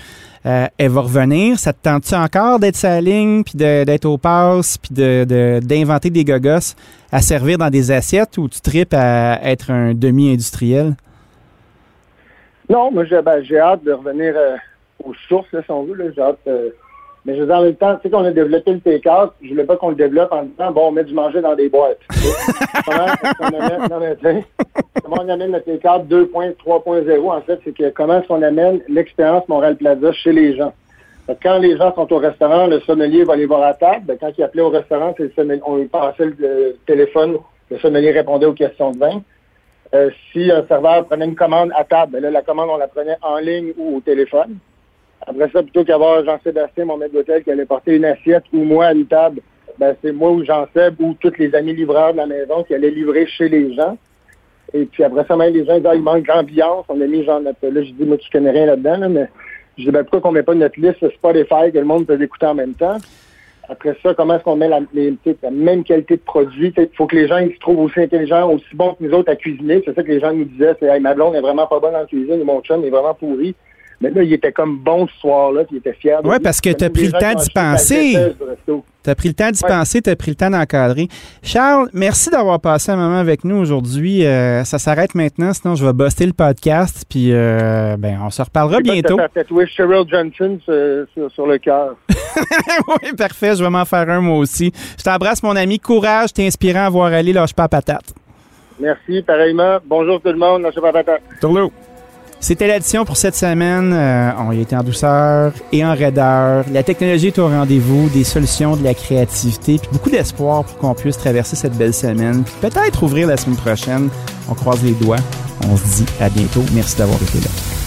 euh, elle va revenir? Ça te tente-tu encore d'être sa ligne, puis de- d'être au passe, puis de- de- d'inventer des gogos à servir dans des assiettes ou tu tripes à être un demi-industriel? Non, moi, j'ai ben, hâte de revenir euh, aux sources, là, si on. J'ai hâte, euh, mais je veux dire, en même temps, tu sais qu'on a développé le take-out, je voulais pas qu'on le développe en disant, bon, on met du manger dans des boîtes. Comment est-ce qu'on amène, non, mais, tu sais, comment on amène le take-out 2.3.0, en fait, c'est que comment est-ce qu'on amène l'expérience Montréal Plaza chez les gens? Quand les gens sont au restaurant, le sommelier va les voir à table. Ben, quand il appelait au restaurant, c'est le sommelier- on lui passait le, le téléphone, le sommelier répondait aux questions de vin. Euh, si un serveur prenait une commande à table, ben là, la commande, on la prenait en ligne ou au téléphone. Après ça, plutôt qu'avoir Jean-Sébastien, mon maître d'hôtel, qui allait porter une assiette ou moi à une table, ben, c'est moi ou Jean-Seb ou tous les amis livreurs de la maison qui allaient livrer chez les gens. Et puis après ça, même les gens disaient, ah, il manque d'ambiance. On a mis genre notre. Là, je dis, moi, tu connais rien là-dedans, là, mais je dis, ben, pourquoi qu'on met pas notre liste Spotify que le monde peut écouter en même temps? Après ça, comment est-ce qu'on met la, même qualité de produit? Il faut que les gens ils se trouvent aussi intelligents, aussi bons que nous autres à cuisiner. C'est ça que les gens nous disaient, c'est hey, ma blonde est vraiment pas bonne en cuisine, mon chum est vraiment pourri. Mais là, il était comme bon ce soir-là, puis il était fier. lui. parce que Il y a t'as même pris le temps d'y penser. Tu as pris le temps d'y Ouais. penser, tu as pris le temps d'encadrer. Charles, merci d'avoir passé un moment avec nous aujourd'hui. Euh, ça s'arrête maintenant, sinon je vais buster le podcast, puis euh, ben, on se reparlera bientôt. Cheryl Johnson sur, sur- sur le cœur. oui, parfait, je vais m'en faire un moi aussi. Je t'embrasse, mon ami. Courage, t'es inspirant à voir aller, lâche pas la patate. Merci, pareillement. Bonjour tout le monde. Lâchez pas la patate. Tourlou. C'était l'addition pour cette semaine. Euh, on y était en douceur et en raideur. La technologie est au rendez-vous, des solutions, de la créativité, puis beaucoup d'espoir pour qu'on puisse traverser cette belle semaine. Puis peut-être ouvrir la semaine prochaine. On croise les doigts. On se dit à bientôt. Merci d'avoir été là.